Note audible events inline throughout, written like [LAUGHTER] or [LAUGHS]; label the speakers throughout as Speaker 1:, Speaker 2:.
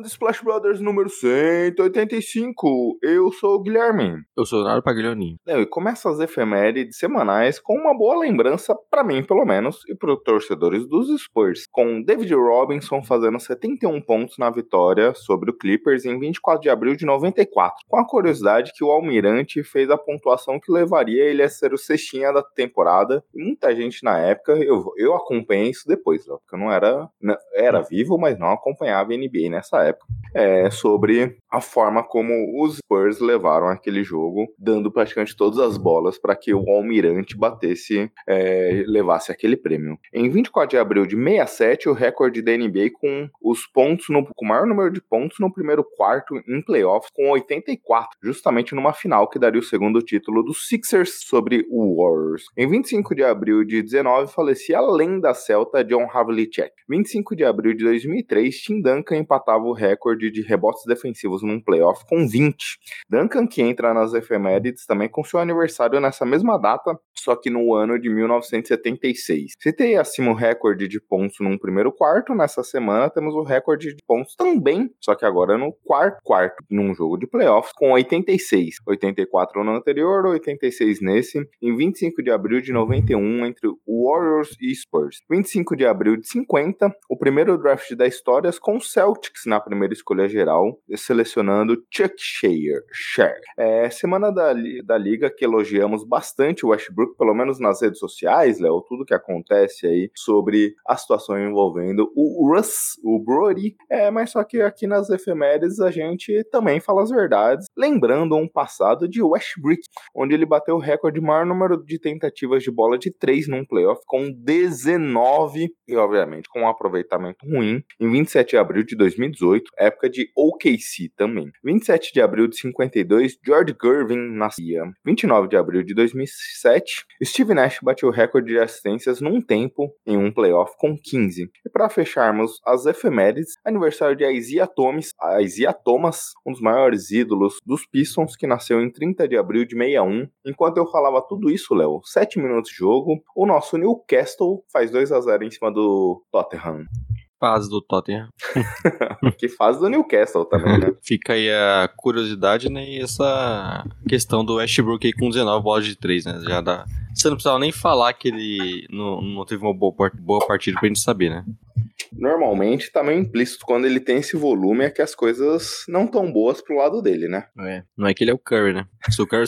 Speaker 1: Começando Splash Brothers número 185. Eu sou o Guilherme.
Speaker 2: Eu sou o Leonardo Paglioni.
Speaker 1: E começa as efemérides semanais com uma boa lembrança, pra mim pelo menos, e para os torcedores dos Spurs, com David Robinson fazendo 71 pontos na vitória sobre o Clippers em 24 de abril de 94. Com a curiosidade que o Almirante fez a pontuação que levaria ele a ser o cestinha da temporada. E muita gente na época, eu, eu acompanhei isso depois, ó, porque eu não era, não- era vivo, mas não acompanhava a NBA nessa época. É sobre a forma como os Spurs levaram aquele jogo, dando praticamente todas as bolas para que o Almirante batesse, é, levasse aquele prêmio. Em 24 de abril de 67, o recorde da NBA com os pontos no, com o maior número de pontos no primeiro quarto em playoffs, com 84, justamente numa final que daria o segundo título dos Sixers sobre o Warriors. Em 25 de abril de 19, falecia a lenda celta John Havlicek. 25 de abril de 2003, Tim Duncan empatava o recorde de rebotes defensivos num playoff com 20. Duncan que entra nas efemérides também com seu aniversário nessa mesma data, só que no ano de 1976. Citei acima o recorde de pontos num primeiro quarto, nessa semana temos o recorde de pontos também, só que agora no quarto quarto, num jogo de playoffs, com 86. 84 no anterior, 86 nesse, em 25 de abril de 91, entre Warriors e Spurs. 25 de abril de 50, o primeiro draft da história com Celtics na primeira escolha geral, selecionando Chuck. Share. É semana da, da liga que elogiamos bastante o Westbrook, pelo menos nas redes sociais, Léo, tudo que acontece aí sobre a situação envolvendo o Russ, o Brody. É, mas só que aqui nas efemérides a gente também fala as verdades, lembrando um passado de Westbrook, onde ele bateu o recorde de maior número de tentativas de bola de 3 num playoff, com 19, e obviamente com um aproveitamento ruim, em 27 de abril de 2018, época de OKC também. 27 de abril de 52, George Gervin nascia. 29 de abril de 2007, Steve Nash bateu o recorde de assistências num tempo em um playoff com 15. E para fecharmos as efemérides, aniversário de Isaiah Thomas, Isaiah Thomas, um dos maiores ídolos dos Pistons, que nasceu em 30 de abril de 61. Enquanto eu falava tudo isso, Léo, 7 minutos de jogo, o nosso Newcastle faz 2 a 0 em cima do Tottenham.
Speaker 2: Fase do Tottenham. [LAUGHS]
Speaker 1: que faz do Newcastle também, né? [LAUGHS]
Speaker 2: Fica aí a curiosidade, né? E essa questão do Westbrook aí com 19 bolas de 3, né? Já dá. Você não precisava nem falar que ele não, não teve uma boa, boa partida pra gente saber, né?
Speaker 1: Normalmente tá meio implícito quando ele tem esse volume é que as coisas não tão boas pro lado dele, né?
Speaker 2: É. Não é que ele é o Curry, né? Se o Curry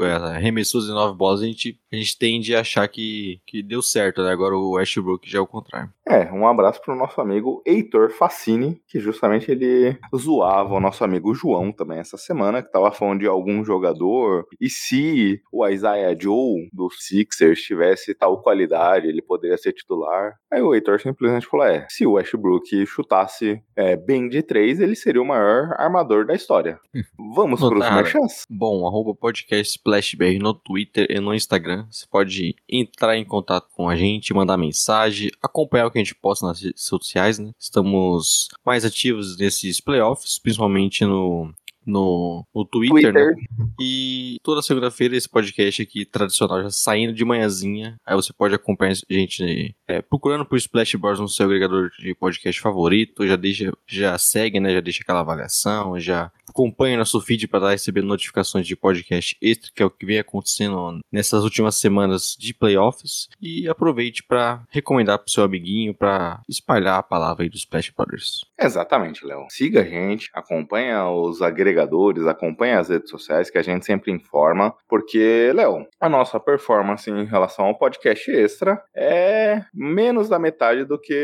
Speaker 2: é, arremessou 19 bolas, a gente, a gente tende a achar que, que deu certo, né? Agora o Westbrook já é o contrário.
Speaker 1: É, um abraço pro nosso amigo Heitor Facini, que justamente ele zoava o nosso amigo João também essa semana, que tava falando de algum jogador, e se o Isaiah Joe do Sixers tivesse tal qualidade, ele poderia ser titular. Aí o Heitor simplesmente falou, é, se o Westbrook chutasse é, bem de três, ele seria o maior armador da história. [LAUGHS] Vamos
Speaker 2: tá errado.
Speaker 1: merchants?
Speaker 2: Bom, arroba podcast SplashBR no Twitter e no Instagram. Você pode entrar em contato com a gente, mandar mensagem, acompanhar o que a gente posta nas redes sociais, né? Estamos mais ativos nesses playoffs, principalmente no, no, no Twitter, né?
Speaker 1: Twitter.
Speaker 2: E toda segunda-feira esse podcast aqui tradicional já saindo de manhãzinha. Aí você pode acompanhar a gente é, procurando por Splash Bros no seu agregador de podcast favorito. Já deixa, já segue, né? Já deixa aquela avaliação, já acompanha nosso feed para estar recebendo notificações de podcast extra, que é o que vem acontecendo nessas últimas semanas de playoffs. E aproveite para recomendar pro seu amiguinho, para espalhar a palavra aí do Splash Brothers.
Speaker 1: Exatamente, Léo. Siga a gente, acompanha os agregadores, acompanha as redes sociais que a gente sempre informa, porque, Léo, a nossa performance em relação ao podcast extra é menos da metade do que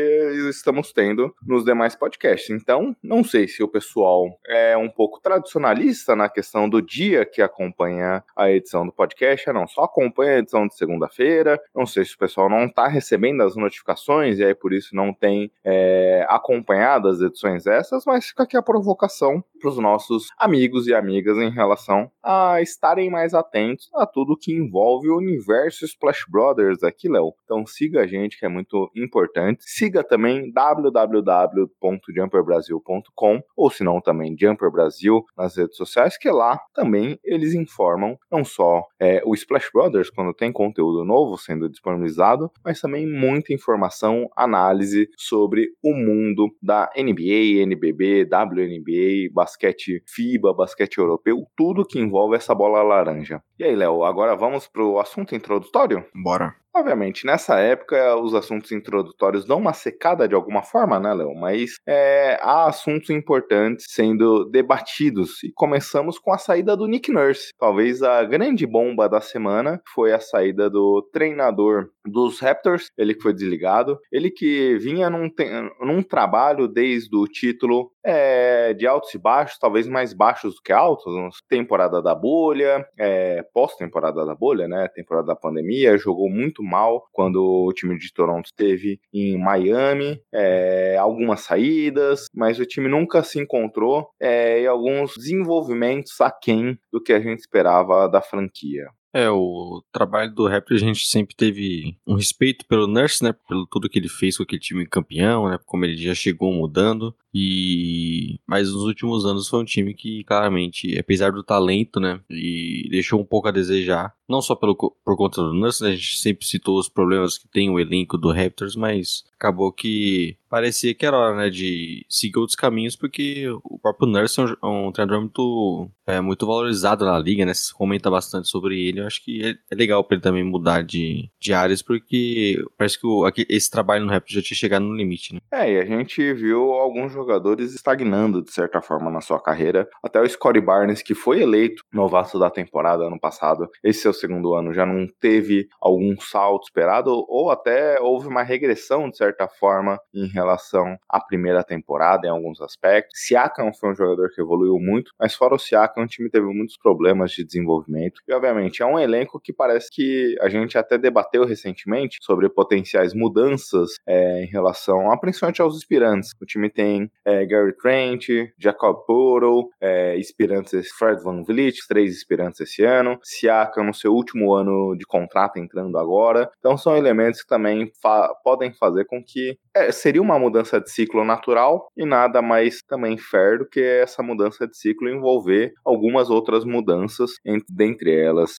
Speaker 1: estamos tendo nos demais podcasts. Então, não sei se o pessoal é um pouco tradicionalista na questão do dia que acompanha a edição do podcast. Não só acompanha a edição de segunda-feira. Não sei se o pessoal não está recebendo as notificações e aí por isso não tem é, acompanhado as edições essas, mas fica aqui a provocação para os nossos amigos e amigas em relação a estarem mais atentos a tudo que envolve o universo Splash Brothers aqui, Léo. Então siga a gente, que é muito importante. Siga também www.jumperbrasil.com ou se não também Jumper Brasil nas redes sociais, que lá também eles informam não só é, o Splash Brothers quando tem conteúdo novo sendo disponibilizado, mas também muita informação, análise sobre o mundo da NBA, NBB, WNBA, basquete FIBA, basquete europeu, tudo que envolve essa bola laranja. E aí, Léo, agora vamos pro assunto introdutório?
Speaker 2: Bora.
Speaker 1: Obviamente, nessa época, os assuntos introdutórios dão uma secada de alguma forma, né, Léo? Mas é, há assuntos importantes sendo debatidos. E começamos com a saída do Nick Nurse. Talvez a grande bomba da semana foi a saída do treinador dos Raptors, ele que foi desligado. Ele que vinha num, num trabalho desde o título é, de altos e baixos, talvez mais baixos do que altos. Temporada da bolha, é, pós-temporada da bolha, né? Temporada da pandemia, jogou muito mal quando o time de Toronto esteve em Miami, é, algumas saídas, mas o time nunca se encontrou é, e alguns desenvolvimentos aquém do que a gente esperava da franquia.
Speaker 2: É, o trabalho do Raptor a gente sempre teve um respeito pelo Nurse, né? Pelo tudo que ele fez com aquele time campeão, né? Como ele já chegou mudando. E mas nos últimos anos foi um time que claramente, apesar do talento, né, e deixou um pouco a desejar, não só pelo por conta do Nurse, né, a gente sempre citou os problemas que tem o elenco do Raptors, mas acabou que parecia que era hora, né, de seguir outros caminhos, porque o próprio Nurse é um, é um treinador muito, é, muito valorizado na liga, né, se comenta bastante sobre ele, eu acho que é, é legal para ele também mudar de, de áreas, porque parece que o, aqui, esse trabalho no Raptors já tinha chegado no limite, né.
Speaker 1: É, e a gente viu alguns jogadores estagnando, de certa forma, na sua carreira, até o Scottie Barnes, que foi eleito novato da temporada ano passado, esse seu segundo ano já não teve algum salto esperado, ou até houve uma regressão, de certa forma, em relação à primeira temporada em alguns aspectos. Siakam foi um jogador que evoluiu muito, mas fora o Siakam, o time teve muitos problemas de desenvolvimento. E, obviamente, é um elenco que parece que a gente até debateu recentemente sobre potenciais mudanças é, em relação, a, principalmente aos aspirantes. O time tem é, Gary Trent, Jacob Porto, é, Fred Van Vliet, três aspirantes esse ano, Siakam no seu último ano de contrato entrando agora. Então são elementos que também fa podem fazer com que é, seria uma mudança de ciclo natural e nada mais também fair do que essa mudança de ciclo envolver algumas outras mudanças, entre, dentre elas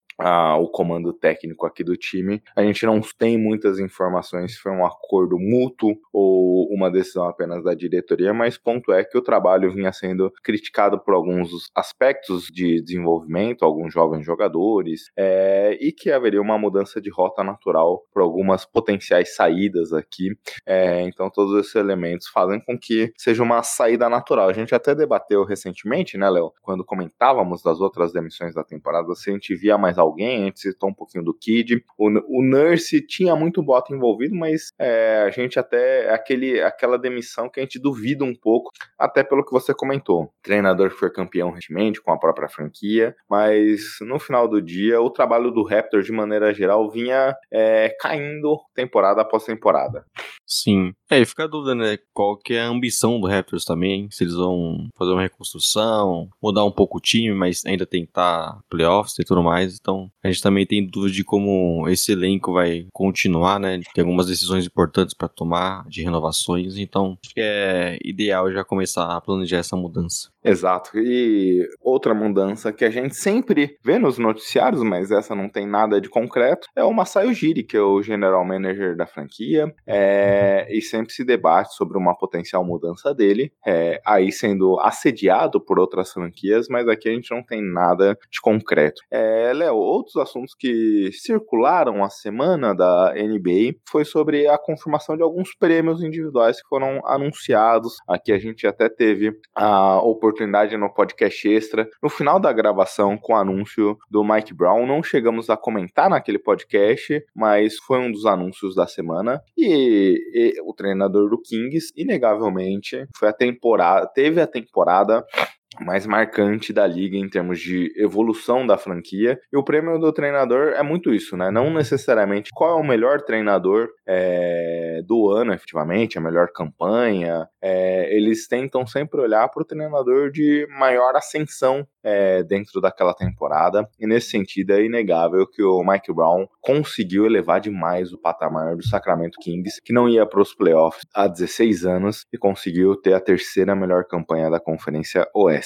Speaker 1: o comando técnico aqui do time. A gente não tem muitas informações se foi um acordo mútuo ou uma decisão apenas da diretoria, mas ponto é que o trabalho vinha sendo criticado por alguns aspectos de desenvolvimento, alguns jovens jogadores, é, e que haveria uma mudança de rota natural por algumas potenciais saídas aqui. É, então, todos esses elementos fazem com que seja uma saída natural. A gente até debateu recentemente, né, Léo, quando comentávamos das outras demissões da temporada, se a gente via mais alguém, a gente citou um pouquinho do Kid. O, o Nurse tinha muito bota envolvido, mas é, a gente até aquele, aquela demissão que a gente duvida um pouco, até pelo que você comentou. Treinador que foi campeão recentemente com a própria franquia, mas no final do dia, o trabalho do Raptor, de maneira geral, vinha é, caindo temporada após temporada.
Speaker 2: Sim. É, e fica a dúvida, né? Qual que é a ambição do Raptors também? Se eles vão fazer uma reconstrução, mudar um pouco o time, mas ainda tentar playoffs e tudo mais. Então, a gente também tem dúvida de como esse elenco vai continuar, né? Tem algumas decisões importantes para tomar de renovações. Então, acho que é ideal já começar a planejar essa mudança.
Speaker 1: Exato. E outra mudança que a gente sempre vê nos noticiários, mas essa não tem nada de concreto, é o Masai Ujiri, que é o general manager da franquia, é, e sempre se debate sobre uma potencial mudança dele, é, aí sendo assediado por outras franquias, mas aqui a gente não tem nada de concreto. É, Léo, outros assuntos que circularam a semana da NBA foi sobre a confirmação de alguns prêmios individuais que foram anunciados. Aqui a gente até teve a oportunidade no podcast extra. No final da gravação, com o anúncio do Mike Brown, não chegamos a comentar naquele podcast, mas foi um dos anúncios da semana. E, e o treinador do Kings, inegavelmente, foi a temporada, teve a temporada mais marcante da liga em termos de evolução da franquia. E o prêmio do treinador é muito isso, né? Não necessariamente qual é o melhor treinador é, do ano, efetivamente, a melhor campanha. É, eles tentam sempre olhar para o treinador de maior ascensão é, dentro daquela temporada. E nesse sentido é inegável que o Mike Brown conseguiu elevar demais o patamar do Sacramento Kings, que não ia para os playoffs há 16 anos e conseguiu ter a terceira melhor campanha da Conferência Oeste.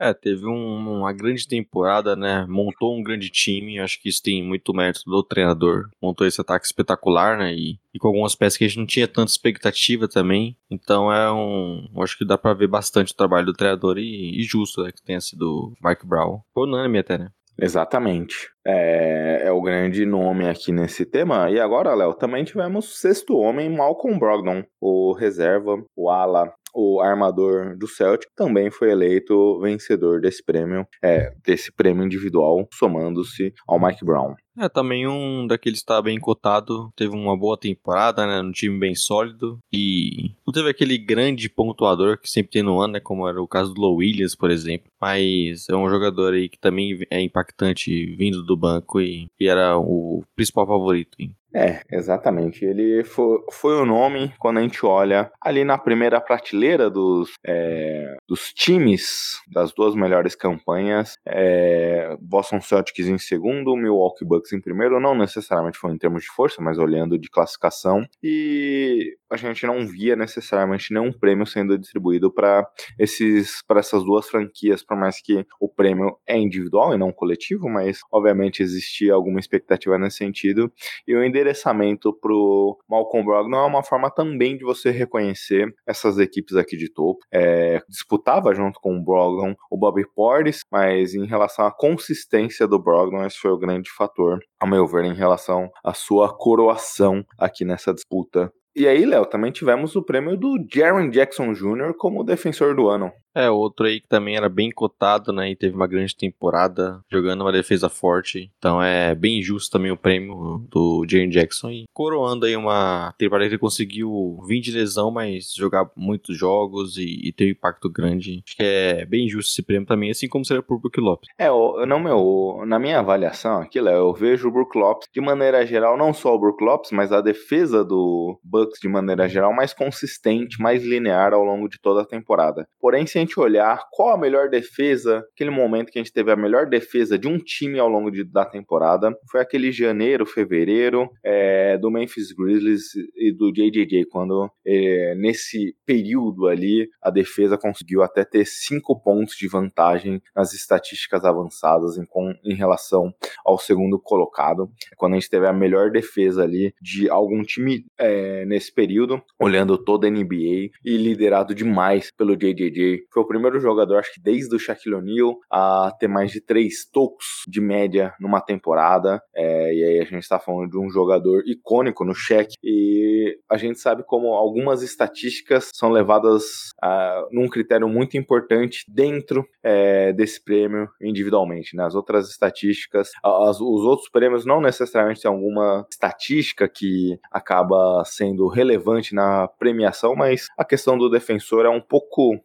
Speaker 2: É, teve um, uma grande temporada, né? Montou um grande time. Acho que isso tem muito mérito do treinador. Montou esse ataque espetacular, né? E, e com algumas peças que a gente não tinha tanta expectativa também. Então é um. Acho que dá para ver bastante o trabalho do treinador e, e justo, né? Que tenha sido Mike Brown. Foi unânime até, né?
Speaker 1: Exatamente. É, é, o grande nome aqui nesse tema. E agora, Léo, também tivemos sexto homem, Malcolm Brogdon, o reserva, o ala o armador do Celtic, também foi eleito vencedor desse prêmio, é, desse prêmio individual, somando-se ao Mike Brown.
Speaker 2: É, também um daqueles que está bem cotado, teve uma boa temporada, né, um time bem sólido e não teve aquele grande pontuador que sempre tem no ano, né, como era o caso do Low Williams, por exemplo, mas é um jogador aí que também é impactante vindo do banco e, e era o principal favorito. Hein?
Speaker 1: É, exatamente. Ele foi, foi o nome quando a gente olha ali na primeira prateleira dos, é, dos times das duas melhores campanhas. É, Boston Celtics em segundo, Milwaukee Bucks em primeiro. Não necessariamente foi em termos de força, mas olhando de classificação. E a gente não via necessariamente nenhum prêmio sendo distribuído para esses para essas duas franquias, por mais que o prêmio é individual e não coletivo, mas obviamente existia alguma expectativa nesse sentido. E o endereçamento pro Malcolm Brogdon é uma forma também de você reconhecer essas equipes aqui de topo. É, disputava junto com o Brogdon o Bobby Portis, mas em relação à consistência do Brogdon, esse foi o grande fator, ao meu ver, em relação à sua coroação aqui nessa disputa e aí, Léo, também tivemos o prêmio do Jaron Jackson Jr. como defensor do ano.
Speaker 2: É, outro aí que também era bem cotado, né? E teve uma grande temporada jogando uma defesa forte. Então é bem justo também o prêmio do Jaren Jackson. E coroando aí uma temporada que ele conseguiu vir de lesão, mas jogar muitos jogos e, e ter um impacto grande. Acho que é bem justo esse prêmio também, assim como seria por Brook Lopes.
Speaker 1: É, não, meu, na minha avaliação aqui, Léo, eu vejo o Brook Lopes de maneira geral, não só o Brook Lopes, mas a defesa do Bucks de maneira geral mais consistente, mais linear ao longo de toda a temporada. Porém, se a olhar qual a melhor defesa, aquele momento que a gente teve a melhor defesa de um time ao longo de, da temporada, foi aquele janeiro, fevereiro é, do Memphis Grizzlies e do JJJ, quando é, nesse período ali a defesa conseguiu até ter cinco pontos de vantagem nas estatísticas avançadas em, com, em relação ao segundo colocado, quando a gente teve a melhor defesa ali de algum time é, nesse período, olhando toda a NBA e liderado demais pelo JJJ. Foi o primeiro jogador, acho que desde o Shaquille O'Neal, a ter mais de três tocos de média numa temporada. É, e aí a gente está falando de um jogador icônico no Shaq. E a gente sabe como algumas estatísticas são levadas a, num critério muito importante dentro é, desse prêmio individualmente. Né? As outras estatísticas, as, os outros prêmios não necessariamente têm alguma estatística que acaba sendo relevante na premiação, mas a questão do defensor é um pouco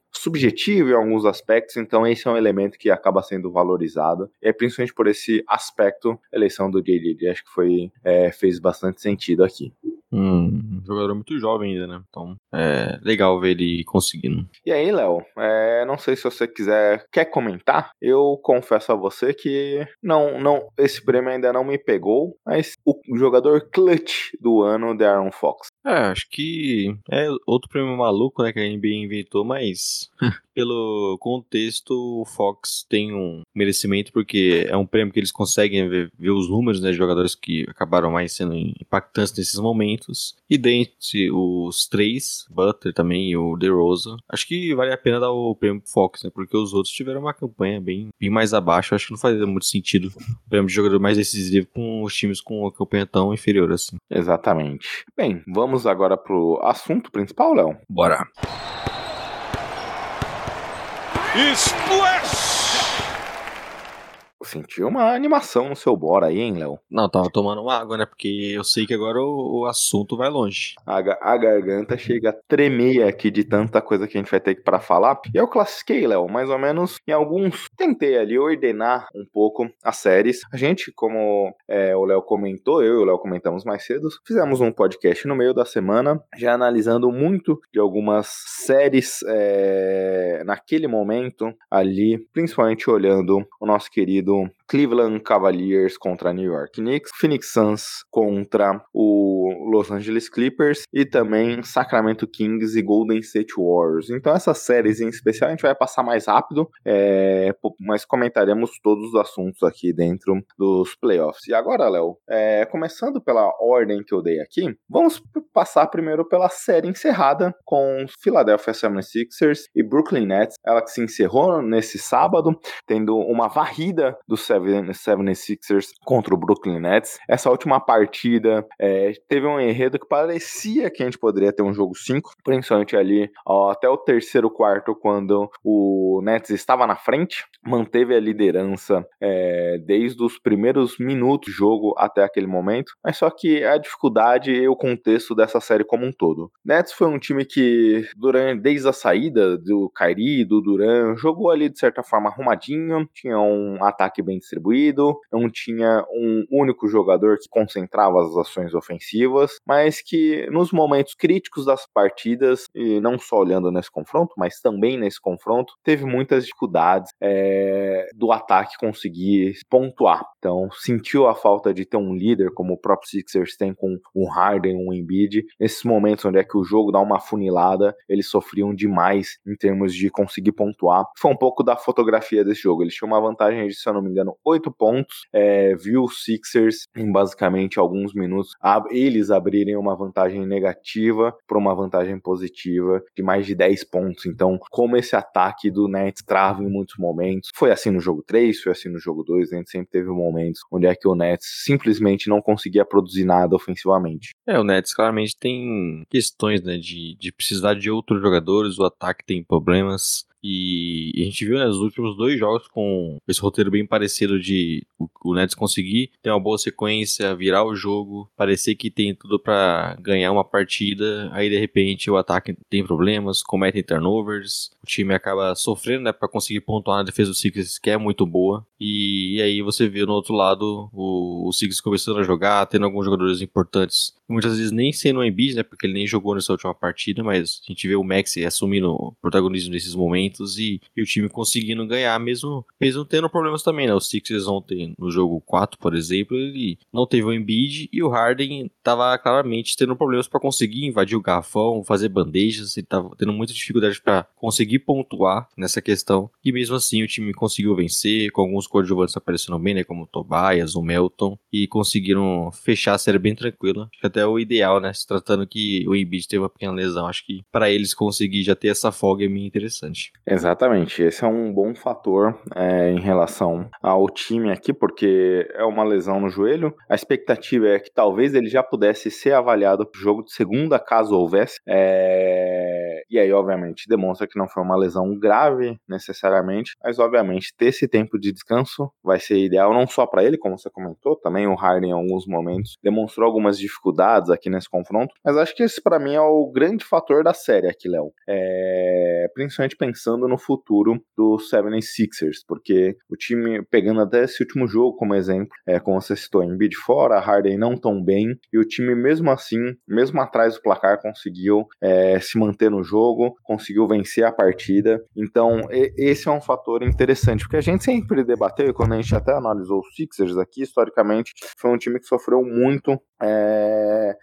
Speaker 1: subjetivo em alguns aspectos, então esse é um elemento que acaba sendo valorizado. E é principalmente por esse aspecto, a eleição do JJJ acho que foi, é, fez bastante sentido aqui.
Speaker 2: Um jogador muito jovem ainda, né? Então é legal ver ele conseguindo.
Speaker 1: E aí, Léo, é, não sei se você quiser, quer comentar? Eu confesso a você que não, não, esse prêmio ainda não me pegou, mas o jogador clutch do ano, Darren Fox.
Speaker 2: É, acho que é outro prêmio maluco, né, que a NBA inventou, mas [LAUGHS] pelo contexto, o Fox tem um merecimento, porque é um prêmio que eles conseguem ver, ver os números né, de jogadores que acabaram mais sendo impactantes nesses momentos. E dentre os três, Butler também e o DeRozan, acho que vale a pena dar o prêmio pro Fox, né? Porque os outros tiveram uma campanha bem, bem mais abaixo. Acho que não fazia muito sentido [LAUGHS] o prêmio de jogador mais decisivo com os times com uma campanha tão inferior assim.
Speaker 1: Exatamente. Bem, vamos agora pro assunto principal, Léo?
Speaker 2: Bora.
Speaker 1: Splash! Senti uma animação no seu bora aí, hein, Léo?
Speaker 2: Não, tava tomando água, né? Porque eu sei que agora o, o assunto vai longe.
Speaker 1: A, a, garganta chega a tremer aqui de tanta coisa que a gente vai ter para falar. E eu classifiquei, Léo, mais ou menos em alguns. Tentei ali ordenar um pouco as séries. A gente, como é, o Léo comentou, eu e o Léo comentamos mais cedo, fizemos um podcast no meio da semana, já analisando muito de algumas séries é, naquele momento ali, principalmente olhando o nosso querido do Cleveland Cavaliers contra New York Knicks, Phoenix Suns contra o Los Angeles Clippers e também Sacramento Kings e Golden State Warriors. Então essas séries em especial a gente vai passar mais rápido, é, mas comentaremos todos os assuntos aqui dentro dos playoffs. E agora, Léo, é, começando pela ordem que eu dei aqui, vamos passar primeiro pela série encerrada com Philadelphia 76ers e Brooklyn Nets, ela que se encerrou nesse sábado, tendo uma varrida do 76ers contra o Brooklyn Nets. Essa última partida é, teve um enredo que parecia que a gente poderia ter um jogo 5, principalmente ali ó, até o terceiro quarto, quando o Nets estava na frente, manteve a liderança é, desde os primeiros minutos do jogo até aquele momento, mas só que a dificuldade e o contexto dessa série como um todo. Nets foi um time que, durante, desde a saída do Kyrie, do Duran, jogou ali de certa forma arrumadinho, tinha um ataque bem distribuído, não tinha um único jogador que concentrava as ações ofensivas, mas que nos momentos críticos das partidas, e não só olhando nesse confronto, mas também nesse confronto, teve muitas dificuldades é, do ataque conseguir pontuar. Então, sentiu a falta de ter um líder como o próprio Sixers tem com o Harden, um Embiid. Nesses momentos onde é que o jogo dá uma funilada, eles sofriam demais em termos de conseguir pontuar. Foi um pouco da fotografia desse jogo. Eles tinham uma vantagem de, se eu não me engano, oito pontos. É, viu os Sixers em basicamente alguns minutos eles abrirem uma vantagem negativa para uma vantagem positiva de mais de 10 pontos. Então, como esse ataque do Nets trava em muitos momentos, foi assim no jogo 3, foi assim no jogo 2, a gente sempre teve momentos onde é que o Nets simplesmente não conseguia produzir nada ofensivamente.
Speaker 2: É, o Nets claramente tem questões né, de, de precisar de outros jogadores, o ataque tem problemas. E, a gente viu né, nos últimos dois jogos com esse roteiro bem parecido de o, Nets conseguir ter uma boa sequência, virar o jogo, parecer que tem tudo para ganhar uma partida, aí de repente o ataque tem problemas, cometem turnovers, o time acaba sofrendo né, para conseguir pontuar na defesa do Sixers, que é muito boa. E, e aí você vê no outro lado o, o Sixers começando a jogar, tendo alguns jogadores importantes muitas vezes nem sendo o Embiid, né, porque ele nem jogou nessa última partida, mas a gente vê o Max assumindo o protagonismo nesses momentos e, e, o time conseguindo ganhar, mesmo, mesmo tendo problemas também, né, o Sixers ontem no jogo 4, por exemplo, ele não teve o Embiid e o Harden estava claramente tendo problemas para conseguir invadir o garrafão, fazer bandejas, ele estava tendo muita dificuldade para conseguir pontuar nessa questão, e mesmo assim o time conseguiu vencer, com alguns coadjuvantes aparecendo bem, né, como o Tobias, o Melton, e conseguiram fechar a série bem tranquila, acho que até o ideal, né? Se tratando que o Embiid teve uma pequena lesão. Acho que para eles conseguir já ter essa folga é bem interessante.
Speaker 1: Exatamente. Esse é um bom fator é, em relação ao time aqui, porque é uma lesão no joelho. A expectativa é que talvez ele já pudesse ser avaliado para o jogo de segunda, caso houvesse. É... E aí, obviamente, demonstra que não foi uma lesão grave necessariamente, mas obviamente ter esse tempo de descanso vai ser ideal não só para ele, como você comentou, também o Harden em alguns momentos demonstrou algumas dificuldades aqui nesse confronto, mas acho que esse para mim é o grande fator da série aqui, Léo. É, principalmente pensando no futuro do 76ers, porque o time, pegando até esse último jogo como exemplo, é, como você citou, Embiid fora, Harden não tão bem, e o time mesmo assim, mesmo atrás do placar, conseguiu é, se manter no jogo, conseguiu vencer a partida, então e, esse é um fator interessante, porque a gente sempre debateu, e quando a gente até analisou os Sixers aqui, historicamente, foi um time que sofreu muito é,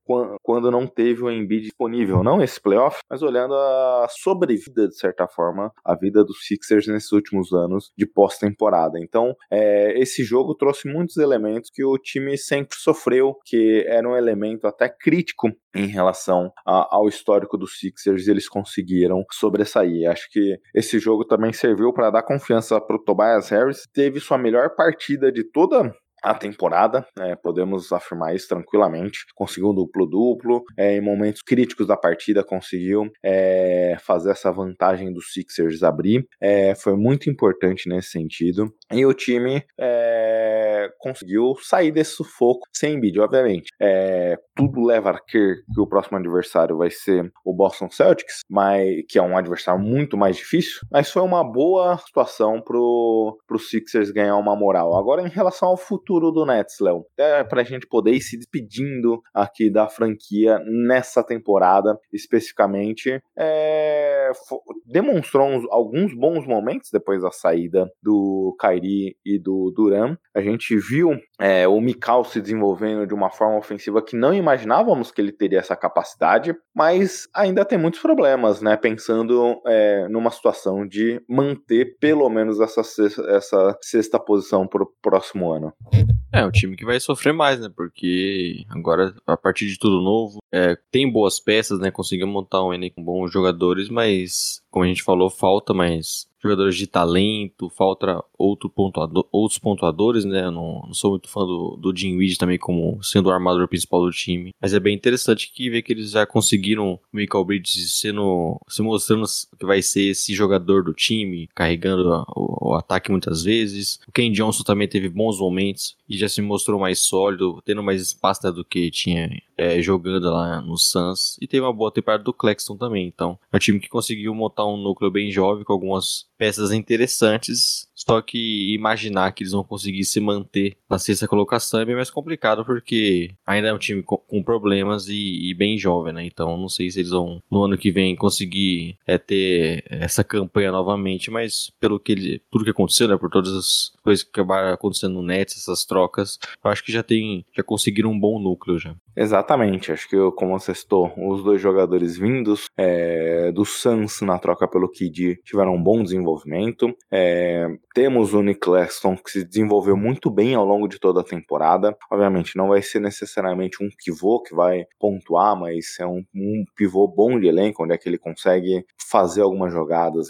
Speaker 1: quando não teve o Embiid disponível, não esse playoff, mas olhando a sobrevida, de certa forma, a vida dos Sixers nesses últimos anos de pós-temporada. Então, é, esse jogo trouxe muitos elementos que o time sempre sofreu, que era um elemento até crítico em relação a, ao histórico dos Sixers, eles conseguiram sobressair. Acho que esse jogo também serviu para dar confiança para o Tobias Harris, teve sua melhor partida de toda a temporada, né, podemos afirmar isso tranquilamente. Conseguiu um duplo-duplo, é, em momentos críticos da partida conseguiu é, fazer essa vantagem dos Sixers abrir, é, foi muito importante nesse sentido. E o time é, conseguiu sair desse sufoco sem Embiid, obviamente. É, tudo leva a crer que o próximo adversário vai ser o Boston Celtics, mas, que é um adversário muito mais difícil, mas foi uma boa situação pro, pro Sixers ganhar uma moral. Agora, em relação ao futuro do Nets, Léo, é gente poder ir se despedindo aqui da franquia nessa temporada, especificamente, é, demonstrou uns, alguns bons momentos depois da saída do Kyrie e do Duran. A gente viu é, o Mikal se desenvolvendo de uma forma ofensiva que não imaginávamos que ele teria essa capacidade, mas ainda tem muitos problemas, né? Pensando é, numa situação de manter pelo menos essa sexta, essa sexta posição para o próximo ano.
Speaker 2: É, um time que vai sofrer mais, né? Porque agora, a partir de tudo novo, é, tem boas peças, né? Conseguiu montar um elenco com bons jogadores, mas, como a gente falou, falta mais jogadores de talento, falta outro pontuador, outros pontuadores, né? Eu não, não sou muito fã do, do Jim Weed também como sendo o armador principal do time. Mas é bem interessante que ver que eles já conseguiram o Michael Bridges sendo, se mostrando que vai ser esse jogador do time, carregando o, o ataque muitas vezes. O Ken Johnson também teve bons momentos e já se mostrou mais sólido, tendo mais espaço do que tinha é, jogando lá no Suns. E teve uma boa temporada do Claxton também. Então, é um time que conseguiu montar um núcleo bem jovem com algumas peças interessantes só que imaginar que eles vão conseguir se manter na sexta colocação é bem mais complicado, porque ainda é um time com, com problemas e, e, bem jovem, né? Então não sei se eles vão no ano que vem conseguir é, ter essa campanha novamente, mas pelo que ele, tudo que aconteceu, né? Por todas as coisas que acabaram acontecendo no Nets, essas trocas, eu acho que já tem, já conseguiram um bom núcleo já.
Speaker 1: Exatamente, acho que como você citou, os dois jogadores vindos é, do Suns na troca pelo Kid tiveram um bom desenvolvimento. É, temos o Nick Claxton que se desenvolveu muito bem ao longo de toda a temporada. Obviamente, não vai ser necessariamente um pivô que vai pontuar, mas é um, um pivô bom de elenco, onde é que ele consegue fazer algumas jogadas,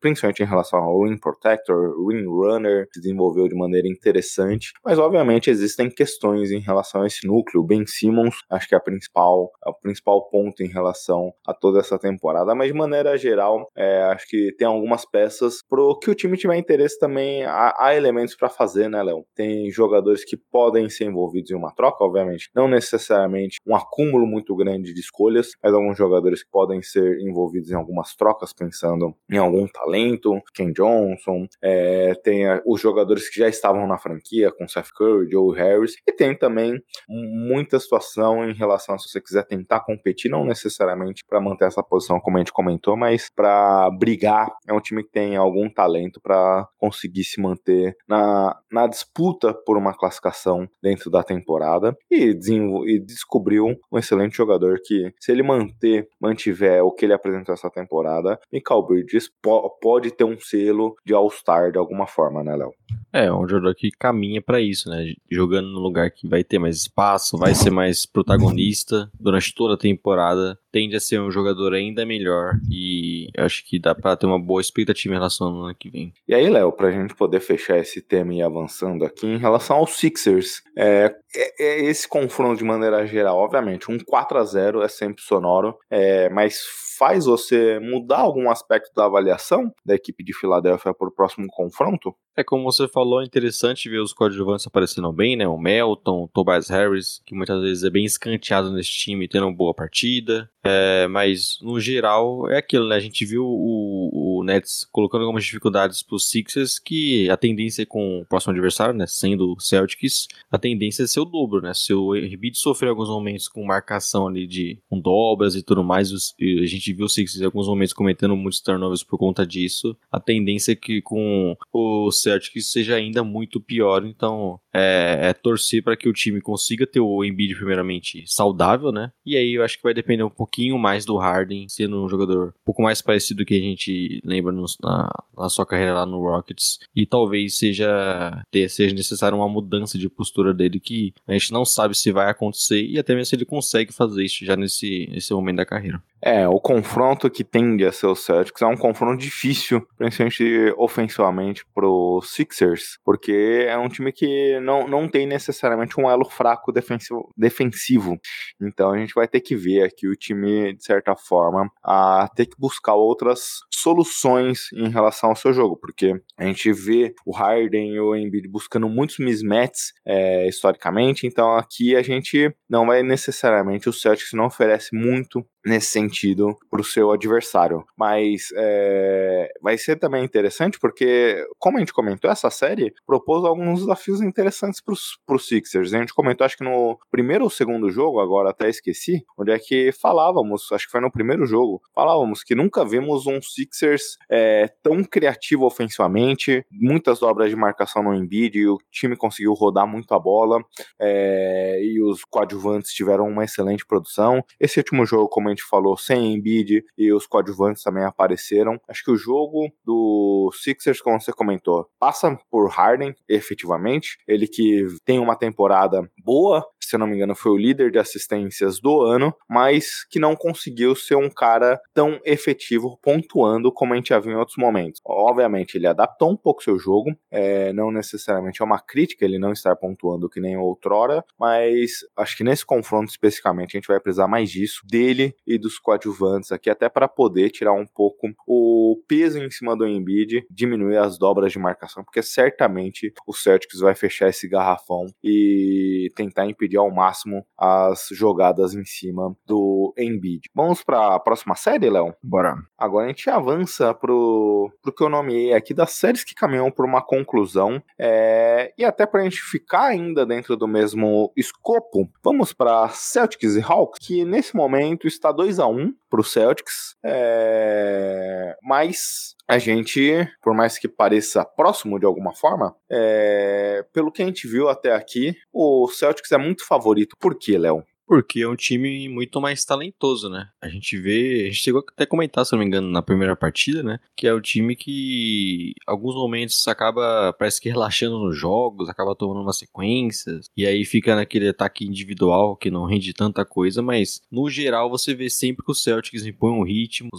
Speaker 1: principalmente em relação ao Ring Protector, Ring Runner, se desenvolveu de maneira interessante. Mas, obviamente, existem questões em relação a esse núcleo. Ben Simmons, acho que é a principal, é o principal ponto em relação a toda essa temporada. Mas, de maneira geral, é, acho que tem algumas peças pro que o time tiver interesse também há, há elementos para fazer, né, Léo? Tem jogadores que podem ser envolvidos em uma troca, obviamente, não necessariamente um acúmulo muito grande de escolhas, mas alguns jogadores que podem ser envolvidos em algumas trocas, pensando em algum talento, Ken Johnson, é, tem os jogadores que já estavam na franquia, com Seth Curry, Joe Harris, e tem também muita situação em relação a se você quiser tentar competir, não necessariamente para manter essa posição, como a gente comentou, mas para brigar. É um time que tem algum talento para conseguir se manter na, na disputa por uma classificação dentro da temporada e, e descobriu um excelente jogador que, se ele manter, mantiver o que ele apresentou essa temporada, Michael Bridges po pode ter um selo de All-Star de alguma forma, né, Léo?
Speaker 2: É, um jogador que caminha para isso, né? Jogando no lugar que vai ter mais espaço, vai ser mais protagonista durante toda a temporada, tende a ser um jogador ainda melhor e acho que dá para ter uma boa expectativa em relação ao ano que vem.
Speaker 1: E aí, Léo, pra gente poder fechar esse tema e ir avançando aqui, em relação aos Sixers, é, é, é esse confronto de maneira geral, obviamente, um 4 a 0 é sempre sonoro, é, mas faz você mudar algum aspecto da avaliação da equipe de Filadélfia para o próximo confronto?
Speaker 2: É como você falou, é interessante ver os coadjuvantes aparecendo bem, né? O Melton, o Tobias Harris, que muitas vezes é bem escanteado nesse time, tendo uma boa partida. É, mas, no geral, é aquilo, né? A gente viu o, o Nets colocando algumas dificuldades para os Sixers, que a tendência com o próximo adversário, né? Sendo o Celtics, a tendência é ser o dobro, né? Se o Embiid sofrer alguns momentos com marcação ali de um dobras e tudo mais, a gente viu o Sixers em alguns momentos cometendo muitos turnovers por conta disso, a tendência é que com o Celtics seja ainda muito pior, então é, é torcer para que o time consiga ter o Embiid primeiramente saudável, né? E aí eu acho que vai depender um pouquinho mais do Harden, sendo um jogador um pouco mais parecido do que a gente lembra na, na, sua carreira lá no Rockets. E talvez seja, seja necessário uma mudança de postura dele que a gente não sabe se vai acontecer e até mesmo se ele consegue fazer isso já nesse, nesse momento da carreira.
Speaker 1: É, o confronto que tende a ser o Celtics é um confronto difícil, principalmente ofensivamente pro Sixers, porque é um time que não, não tem necessariamente um elo fraco defensivo, defensivo. Então a gente vai ter que ver aqui o time, de certa forma, a ter que buscar outras soluções em relação ao seu jogo, porque a gente vê o Harden e o Embiid buscando muitos mismatches é, historicamente, então aqui a gente não vai necessariamente, o Celtics não oferece muito nesse sentido para o seu adversário. Mas é, vai ser também interessante porque, como a gente comentou, essa série propôs alguns desafios interessantes para os Sixers. A gente comentou, acho que no primeiro ou segundo jogo, agora até esqueci, onde é que falávamos, acho que foi no primeiro jogo, falávamos que nunca vimos um Sixers é, tão criativo ofensivamente, muitas dobras de marcação no Embiid, e o time conseguiu rodar muito a bola é, e os coadjuvantes tiveram uma excelente produção. Esse último jogo, como a gente falou, sem Embiid e os coadjuvantes também apareceram. Acho que o jogo do Sixers, como você comentou, passa por Harden, efetivamente. Ele que tem uma temporada boa, se não me engano, foi o líder de assistências do ano, mas que não conseguiu ser um cara tão efetivo pontuando como a gente já viu em outros momentos. Obviamente, ele adaptou um pouco seu jogo, é, não necessariamente é uma crítica ele não estar pontuando que nem outrora, mas acho que nesse confronto especificamente a gente vai precisar mais disso, dele e dos coadjuvantes aqui, até para poder tirar um pouco o peso em cima do Embiid, diminuir as dobras de marcação, porque certamente o Celtics vai fechar esse garrafão e tentar impedir ao máximo as jogadas em cima do Embiid. Vamos para a próxima série, Léo?
Speaker 3: Bora.
Speaker 1: Agora a gente avança pro, pro que eu nomeei aqui das séries que caminham por uma conclusão é, e até para a gente ficar ainda dentro do mesmo escopo, vamos para Celtics e Hawks, que nesse momento está 2 a 1 para o Celtics, é, mas a gente, por mais que pareça próximo de alguma forma, é, pelo que a gente viu até aqui, o Celtics é muito favorito. Por quê, Léo?
Speaker 2: Porque é um time muito mais talentoso, né? A gente vê, a gente chegou até a comentar, se não me engano, na primeira partida, né? Que é o time que, alguns momentos, acaba, parece que relaxando nos jogos, acaba tomando umas sequências, e aí fica naquele ataque individual que não rende tanta coisa, mas no geral você vê sempre que o Celtics impõe um ritmo,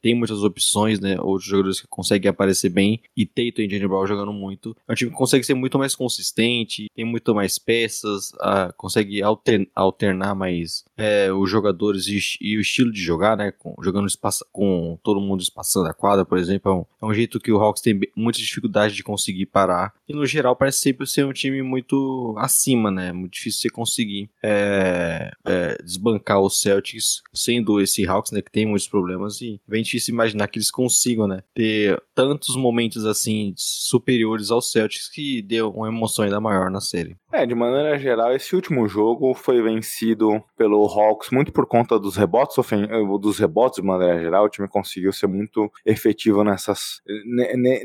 Speaker 2: tem muitas opções, né? Outros jogadores que conseguem aparecer bem, e Tatum e Jenny Brown jogando muito. É um time que consegue ser muito mais consistente, tem muito mais peças, uh, consegue alternar mais é, os jogadores e, e, o estilo de jogar, né? Com, jogando espaço, com todo mundo espaçando a quadra, por exemplo. É um, é um, jeito que o Hawks tem muita dificuldade de conseguir parar. E no geral parece sempre ser um time muito acima, né? Muito difícil você conseguir é, é, desbancar os Celtics, sendo esse Hawks, né? Que tem muitos problemas. E é bem difícil imaginar que eles consigam, né? Ter tantos momentos assim superiores aos Celtics que deu uma emoção ainda maior na série.
Speaker 1: É, de maneira geral, esse último jogo foi vencido pelo Hawks muito por conta dos rebotes, dos rebotes de maneira geral. O time conseguiu ser muito efetivo nessas,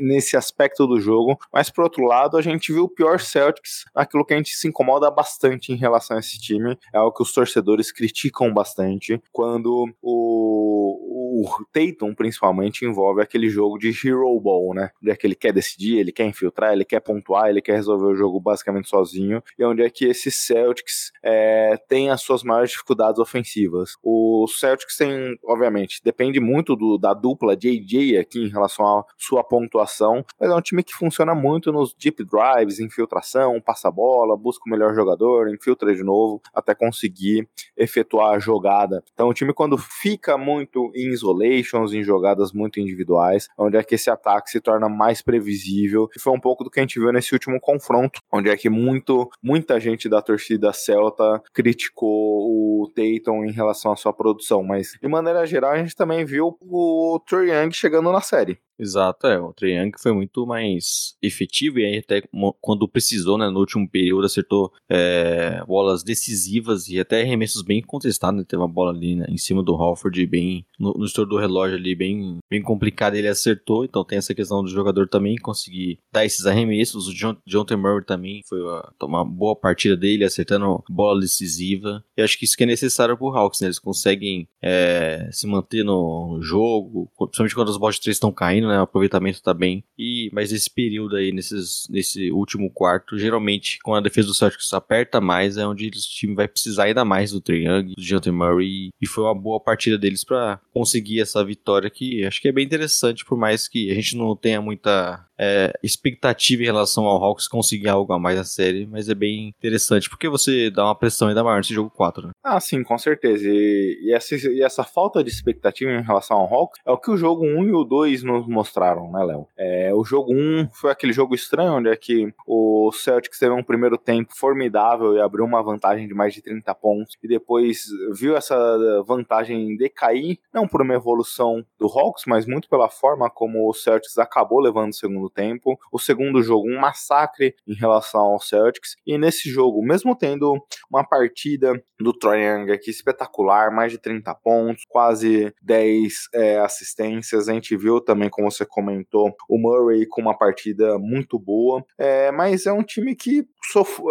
Speaker 1: nesse aspecto do jogo. Mas por outro lado, a gente viu o pior Celtics, aquilo que a gente se incomoda bastante em relação a esse time. É algo que os torcedores criticam bastante quando o, o Tatum, principalmente, envolve aquele jogo de hero ball, né? Onde é que ele quer decidir, ele quer infiltrar, ele quer pontuar, ele quer resolver o jogo basicamente sozinho. E onde é que esse Celtics é, tem as suas maiores dificuldades ofensivas. O Celtics tem, obviamente, depende muito do, da dupla JJ aqui em relação à sua pontuação, mas é um time que funciona muito nos deep drives, infiltração, passa bola, busca o melhor jogador, infiltra de novo, até conseguir efetuar a jogada. Então o time quando fica muito em isolations, em jogadas muito individuais, onde é que esse ataque se torna mais previsível, e foi um pouco do que a gente viu nesse último confronto, onde é que muito, muita gente da torcida celta criticou o Tatum em relação à sua produção, mas de maneira geral a gente também viu o Trae Young chegando na série.
Speaker 2: Exato, é. O Trae Young foi muito mais efetivo e aí até quando precisou, né, no último período acertou é, bolas decisivas e até arremessos bem contestados, né, teve uma bola ali né, em cima do Halford bem, no, no estouro do relógio ali, bem, bem complicado, ele acertou, então tem essa questão do jogador também conseguir dar esses arremessos, o John, Jonathan Murray também foi uma, uma boa partida dele, acertando bola decisiva, e acho que isso que é necessário pro Hawks, né, eles conseguem é, se manter no jogo, principalmente quando as bolas de três estão caindo, né? O aproveitamento tá bem. E, mas esse período aí, nesses, nesse último quarto, geralmente, quando a defesa do Celtics aperta mais, é onde o time vai precisar ainda mais do Trae Young, do Jonathan Murray. E foi uma boa partida deles para conseguir essa vitória que acho que é bem interessante, por mais que a gente não tenha muita é, expectativa em relação ao Hawks conseguir algo a mais na série, mas é bem interessante, porque você dá uma pressão ainda maior nesse jogo 4, né?
Speaker 1: Ah, sim, com certeza. E, e, essa, e essa falta de expectativa em relação ao Hawks é o que o jogo 1 e o 2 nos mostraram, né, Léo? É, o jogo 1 foi aquele jogo estranho, onde é que o Celtics teve um primeiro tempo formidável e abriu uma vantagem de mais de 30 pontos, e depois viu essa vantagem decair, não por uma evolução do Hawks, mas muito pela forma como o Celtics acabou levando o segundo tempo. O segundo jogo, um massacre em relação ao Celtics. E nesse jogo, mesmo tendo uma partida do Troy Young aqui espetacular, mais de 30 pontos, quase 10 é, assistências, a gente viu também, como você comentou, o Murray com uma partida muito boa. É, mas é um time que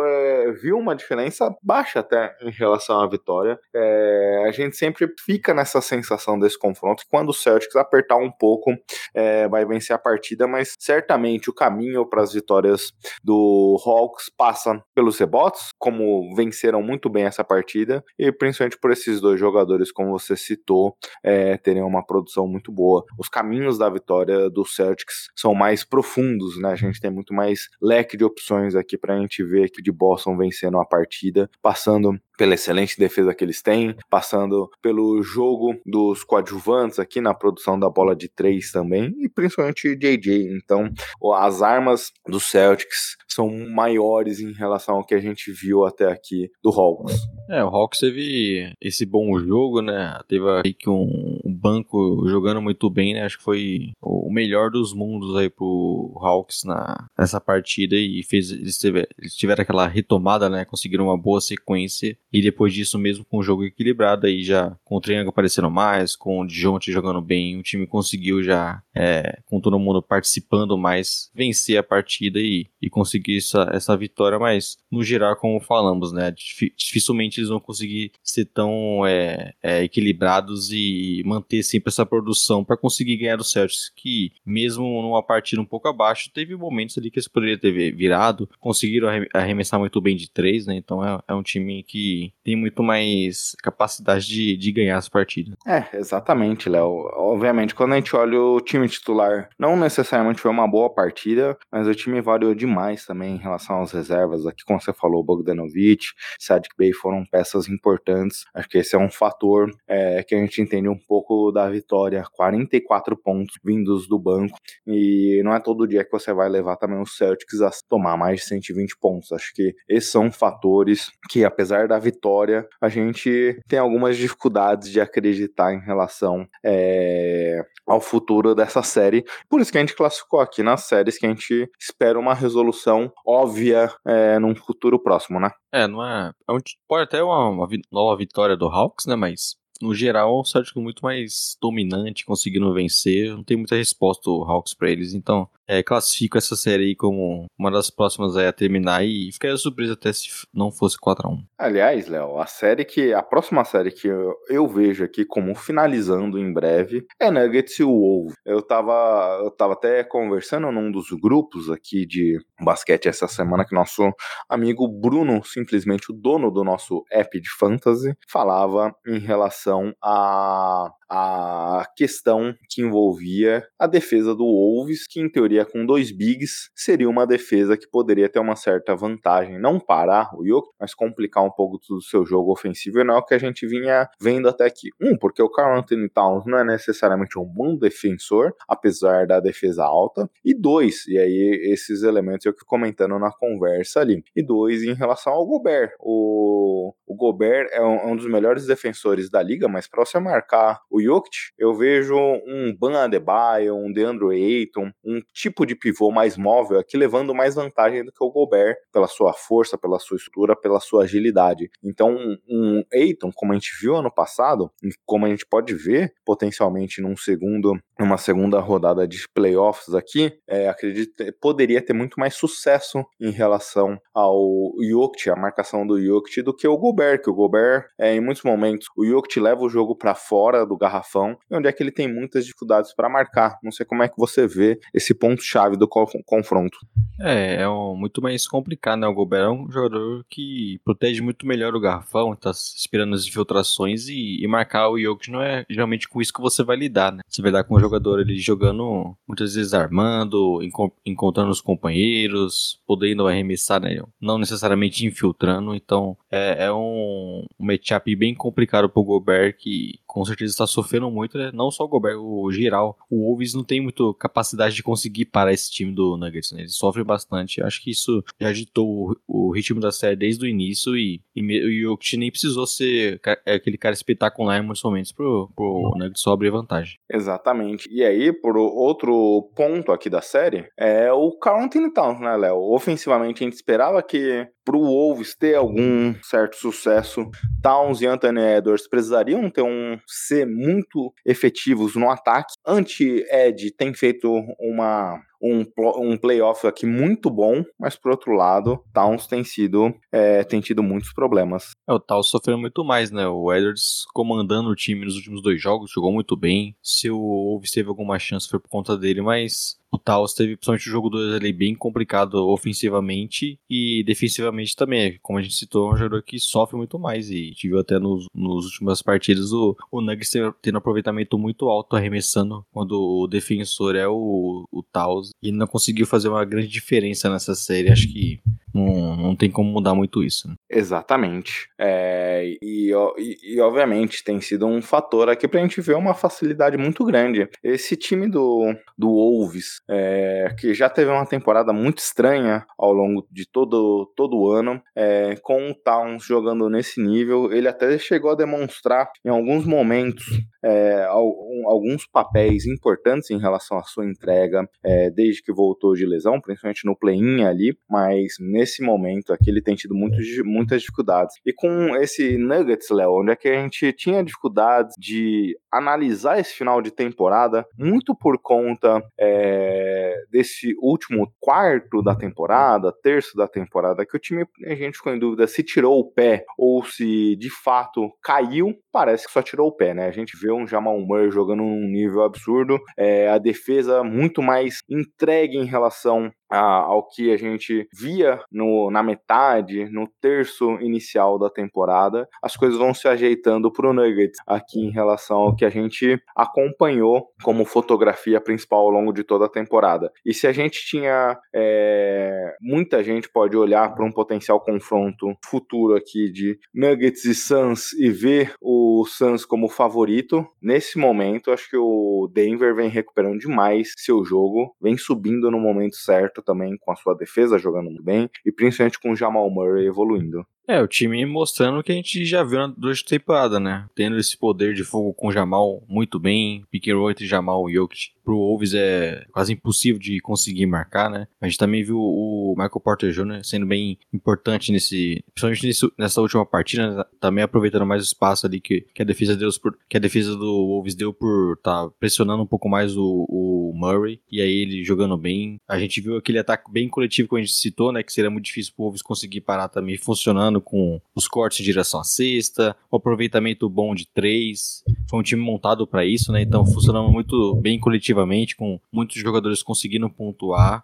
Speaker 1: é, viu uma diferença baixa até em relação à vitória. É, a gente sempre fica nessa sensação desse confronto. Quando o Celtics apertar um pouco, é, vai vencer a partida, mas certamente o caminho para as vitórias do Hawks passa pelos rebotes, como venceram muito bem essa partida, e principalmente por esses dois jogadores, como você citou, é, terem uma produção muito boa. Os caminhos da vitória do Celtics são mais profundos, né? A gente tem muito mais leque de opções aqui para a gente ver que de Boston vencendo a partida, passando pela excelente defesa que eles têm, passando pelo jogo dos coadjuvantes aqui na produção da bola de três também, e principalmente JJ. Então, as armas do Celtics são maiores em relação ao que a gente viu até aqui do Hawks.
Speaker 2: É, o Hawks teve esse bom jogo, né? Teve aí que um, banco jogando muito bem, né? Acho que foi o melhor dos mundos aí pro Hawks na, nessa partida e fez eles, teve, eles tiveram aquela retomada, né? Conseguiram uma boa sequência e depois disso mesmo com o jogo equilibrado aí já com o Triângulo aparecendo mais, com o Dijonte jogando bem, o time conseguiu já é, com todo mundo participando mais, vencer a partida e, e conseguir essa, essa vitória, mas no geral, como falamos, né, dificilmente eles vão conseguir ser tão é, é, equilibrados e manter sempre essa produção para conseguir ganhar o Celtics, que mesmo numa partida um pouco abaixo, teve momentos ali que eles poderiam ter virado, conseguiram arremessar muito bem de três, né, então é, é um time que tem muito mais capacidade de, de ganhar as partidas.
Speaker 1: É, exatamente, Léo. Obviamente, quando a gente olha o time titular não necessariamente foi uma boa partida, mas o time variou demais também em relação às reservas. Aqui, como você falou, Bogdanovic, Sadiq Bey foram peças importantes. Acho que esse é um fator é, que a gente entende um pouco da vitória. 44 pontos vindos do banco. E não é todo dia que você vai levar também os Celtics a tomar mais de 120 pontos. Acho que esses são fatores que, apesar da vitória, a gente tem algumas dificuldades de acreditar em relação é, ao futuro dessa essa série. Por isso que a gente classificou aqui nas séries que a gente espera uma resolução óbvia é, num futuro próximo, né?
Speaker 2: É, não é. é pode até uma, uma nova vitória do Hawks, né? Mas no geral, o Celtic muito mais dominante, conseguindo vencer. Não tem muita resposta o Hawks para eles, então é, classifico essa série aí como uma das próximas a terminar e ficaria surpresa até se não fosse 4x1.
Speaker 1: Aliás, Léo, a série que. A próxima série que eu, eu, vejo aqui como finalizando em breve é Nuggets e Wolves. Eu tava, eu tava até conversando num dos grupos aqui de basquete essa semana que nosso amigo Bruno, simplesmente o dono do nosso app de fantasy, falava em relação a a questão que envolvia a defesa do Wolves, que em teoria com dois bigs seria uma defesa que poderia ter uma certa vantagem, não parar o Jokic, mas complicar um pouco do seu jogo ofensivo, e não é o que a gente vinha vendo até aqui. Um, porque o Carl Anthony Towns não é necessariamente um bom defensor, apesar da defesa alta, e dois, e aí esses elementos eu que comentando na conversa ali, e dois em relação ao Gobert. O, o Gobert é um, é um dos melhores defensores da liga, mas para você marcar o Jokic, eu vejo um Ban Adebayo, um DeAndre Ayton, um tipo de pivô mais móvel aqui levando mais vantagem do que o Gobert pela sua força, pela sua estrutura, pela sua agilidade. Então, um Ayton, como a gente viu ano passado, como a gente pode ver potencialmente num segundo numa segunda rodada de playoffs aqui, é, acredito poderia ter muito mais sucesso em relação ao Jokic, a marcação do Jokic, do que o Gobert, que o Gobert, é, em muitos momentos, o Jokic leva o jogo para fora do garrafão, onde é que ele tem muitas dificuldades para marcar. Não sei como é que você vê esse ponto-chave do confronto.
Speaker 2: É, é um, muito mais complicado, né? O Gobert é um jogador que protege muito melhor o garrafão, tá esperando as infiltrações e, e marcar o Jokic não é geralmente com isso que você vai lidar, né? Você vai com jogador ali jogando, muitas vezes armando, encontrando os companheiros, podendo arremessar, né? Não necessariamente infiltrando, então é, é um, um matchup bem complicado pro Gobert que com certeza está sofrendo muito, né? Não só o Gobert, o geral. O Wolves não tem muito capacidade de conseguir parar esse time do Nuggets, né? Eles sofrem bastante. Acho que isso já agitou o, o ritmo da série desde o início e, e o Jokic nem precisou ser é aquele cara espetacular em muitos momentos pro, pro Nuggets abrir vantagem.
Speaker 1: Exatamente. E aí, por outro ponto aqui da série, é o Carl Anthony Towns, né, Léo? Ofensivamente, a gente esperava que pro Wolves ter algum certo sucesso, Towns e Anthony Edwards precisariam ter um ser muito efetivos no ataque. Anti-Ed tem feito uma um, um playoff aqui muito bom, mas por outro lado, Towns tem sido é, tem tido muitos problemas.
Speaker 2: É, o Towns sofreu muito mais, né? O Edwards comandando o time nos últimos dois jogos, jogou muito bem. Se o Wolves teve alguma chance foi por conta dele, mas o Taos teve, principalmente o jogo 2 ali, bem complicado ofensivamente e defensivamente também. Como a gente citou, é um jogador que sofre muito mais e tive até nos, nos últimas partidas o, o Nuggets tendo aproveitamento muito alto arremessando quando o defensor é o, o Taos e não conseguiu fazer uma grande diferença nessa série. Acho que não, não tem como mudar muito isso. Né?
Speaker 1: Exatamente. É, e, e, e, obviamente tem sido um fator aqui pra gente ver uma facilidade muito grande. Esse time do, do Wolves, é, que já teve uma temporada muito estranha ao longo de todo, todo o ano, é, com o Towns jogando nesse nível, ele até chegou a demonstrar em alguns momentos é, alguns papéis importantes em relação à sua entrega, é, desde que voltou de lesão, principalmente no play-in ali, mas nesse momento aqui ele tem tido muito, muitas dificuldades. E com esse Nuggets, Léo, onde é que a gente tinha dificuldades de analisar esse final de temporada, muito por conta é, desse último quarto da temporada, terço da temporada, que o time, a gente ficou em dúvida se tirou o pé ou se de fato caiu, parece que só tirou o pé, né? A gente vê um Jamal Murray jogando num nível absurdo, é, a defesa muito mais entregue em relação a, ao que a gente via no, na metade, no terço inicial da temporada, as coisas vão se ajeitando para o Nuggets aqui em relação ao que a gente acompanhou como fotografia principal ao longo de toda a temporada. E se a gente tinha é, muita gente pode olhar para um potencial confronto futuro aqui de Nuggets e Suns e ver o Suns como favorito, nesse momento acho que o Denver vem recuperando demais seu jogo, vem subindo no momento certo também com a sua defesa jogando muito bem e principalmente com o Jamal Murray evoluindo.
Speaker 2: É, o time mostrando o que a gente já viu durante a temporada, né? Tendo esse poder de fogo com Jamal muito bem, pick entre Jamal e Jokic. Pro Wolves é quase impossível de conseguir marcar, né? A gente também viu o Michael Porter Jr. sendo bem importante nesse, principalmente nesse, nessa última partida, né? também aproveitando mais o espaço ali que, que a defesa deu por, que a defesa do Wolves deu por tá pressionando um pouco mais o, o Murray e aí ele jogando bem. A gente viu aquele ataque bem coletivo que a gente citou, né? Que seria muito difícil pro Wolves conseguir parar também funcionando com os cortes em direção à cesta, o aproveitamento bom de três. Foi um time montado para isso, né? Então funcionando muito bem coletivamente, com muitos jogadores conseguindo pontuar.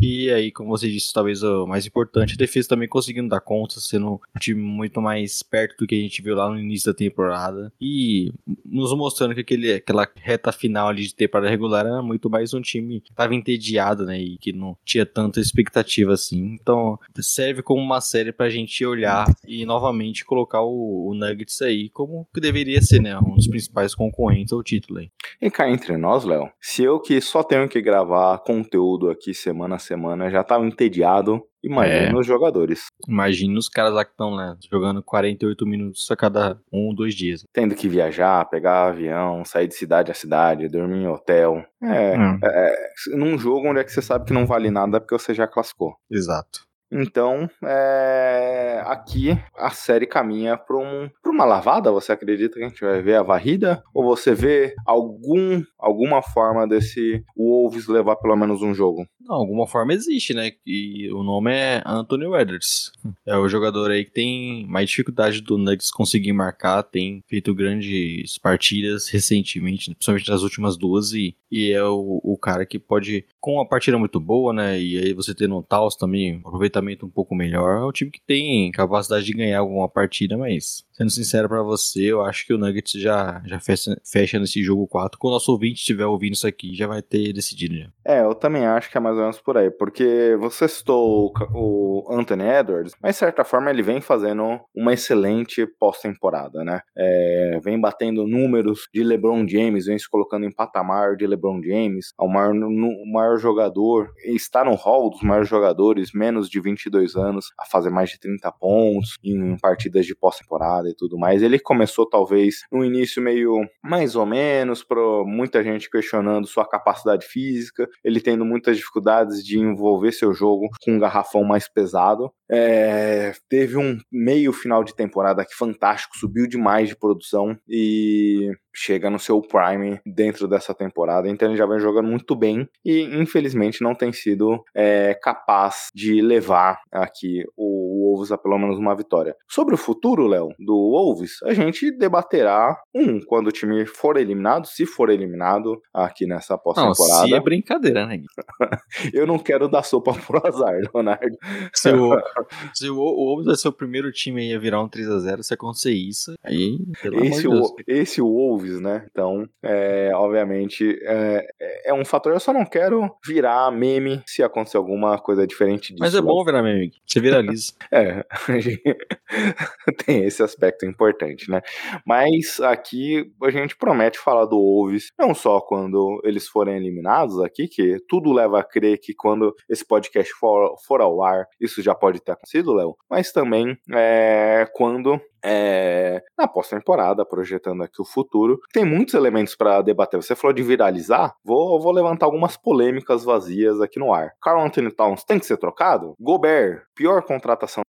Speaker 2: E aí, como você disse, talvez o mais importante, a defesa também conseguindo dar conta, sendo um time muito mais perto do que a gente viu lá no início da temporada. E nos mostrando que aquele, aquela reta final ali de temporada regular era muito mais um time que estava entediado, né? E que não tinha tanta expectativa assim. Então, serve como uma série pra gente olhar olhar e novamente colocar o, o, Nuggets aí como que deveria ser, né? Um dos principais concorrentes ao título aí.
Speaker 1: E cá entre nós, Léo, se eu que só tenho que gravar conteúdo aqui semana a semana já tava entediado, Imagina é. os jogadores.
Speaker 2: Imagina os caras lá que estão né, jogando 48 minutos a cada um ou dois dias.
Speaker 1: Tendo que viajar, pegar avião, sair de cidade a cidade, dormir em hotel. É, hum. é, num jogo onde é que você sabe que não vale nada porque você já classificou.
Speaker 2: Exato.
Speaker 1: Então, é, aqui a série caminha para um, uma lavada. Você acredita que a gente vai ver a varrida? Ou você vê algum, alguma forma desse Wolves levar pelo menos um jogo?
Speaker 2: Não, alguma forma existe, né? E o nome é Anthony Weathers. É o jogador aí que tem mais dificuldade do Nuggets conseguir marcar, tem feito grandes partidas recentemente, principalmente nas últimas duas, e, e é o, o cara que pode, com uma partida muito boa, né? E aí você tendo um Taos também, um aproveitamento um pouco melhor, é um time que tem capacidade de ganhar alguma partida, mas sendo sincero para você, eu acho que o Nuggets já, já fecha, fecha nesse jogo 4. Quando o nosso ouvinte estiver ouvindo isso aqui, já vai ter decidido já.
Speaker 1: É, eu também acho que é mais ou menos por aí, porque você citou o Anthony Edwards, mas de certa forma ele vem fazendo uma excelente pós-temporada, né? É, vem batendo números de LeBron James, vem se colocando em patamar de LeBron James, o maior, o maior jogador, está no hall dos maiores jogadores, menos de 22 anos, a fazer mais de 30 pontos em partidas de pós-temporada e tudo mais. Ele começou talvez no início meio mais ou menos, para muita gente questionando sua capacidade física, ele tendo muitas dificuldades de envolver seu jogo com um garrafão mais pesado. É, teve um meio final de temporada que fantástico, subiu demais de produção e chega no seu prime dentro dessa temporada, então ele já vem jogando muito bem e infelizmente não tem sido é, capaz de levar aqui o Wolves a pelo menos uma vitória. Sobre o futuro, Léo, do Wolves, a gente debaterá um quando o time for eliminado, se for eliminado aqui nessa pós-temporada.
Speaker 2: Se é brincadeira, né? [LAUGHS]
Speaker 1: Eu não quero dar sopa pro azar, Leonardo.
Speaker 2: Se o, se o, o Wolves vai ser o primeiro time a virar um 3x0, se acontecer isso, aí, pelo
Speaker 1: esse,
Speaker 2: amor de Deus.
Speaker 1: esse Wolves Wolves, né? Então, é, obviamente, é, é, um fator. Eu só não quero virar meme se acontecer alguma coisa diferente disso.
Speaker 2: Mas é bom virar meme, você viraliza. [LAUGHS]
Speaker 1: é, [LAUGHS] tem esse aspecto importante, né? Mas aqui a gente promete falar do Wolves, não só quando eles forem eliminados aqui, que tudo leva a crer que quando esse podcast for, for ao ar, isso já pode ter acontecido, Léo, mas também é, quando é, na pós-temporada, projetando aqui o futuro. Tem muitos elementos para debater. Você falou de viralizar, vou, vou levantar algumas polêmicas vazias aqui no ar. Carl Anthony Towns tem que ser trocado? Gobert, pior contratação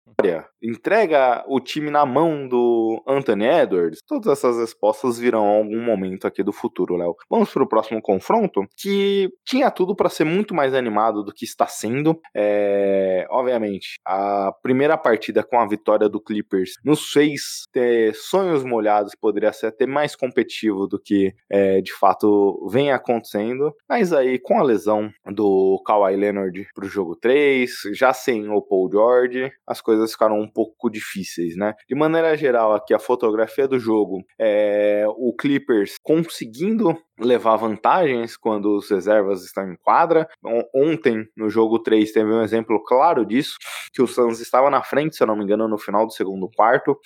Speaker 1: entrega o time na mão do Anthony Edwards? Todas essas respostas virão em algum momento aqui do futuro, Léo. Vamos para o próximo confronto, que tinha tudo para ser muito mais animado do que está sendo. É, obviamente, a primeira partida com a vitória do Clippers nos fez ter sonhos molhados, poderia ser até mais competitivo do que é, de fato vem acontecendo. Mas aí, com a lesão do Kawhi Leonard para o jogo 3, já sem o Paul George, as coisas ficaram um pouco difíceis, né? De maneira geral, aqui a fotografia do jogo é o Clippers conseguindo levar vantagens quando os reservas estão em quadra. Ontem, no jogo 3, teve um exemplo claro disso, que o Suns estava na frente, se eu não me engano, no final do segundo quarto.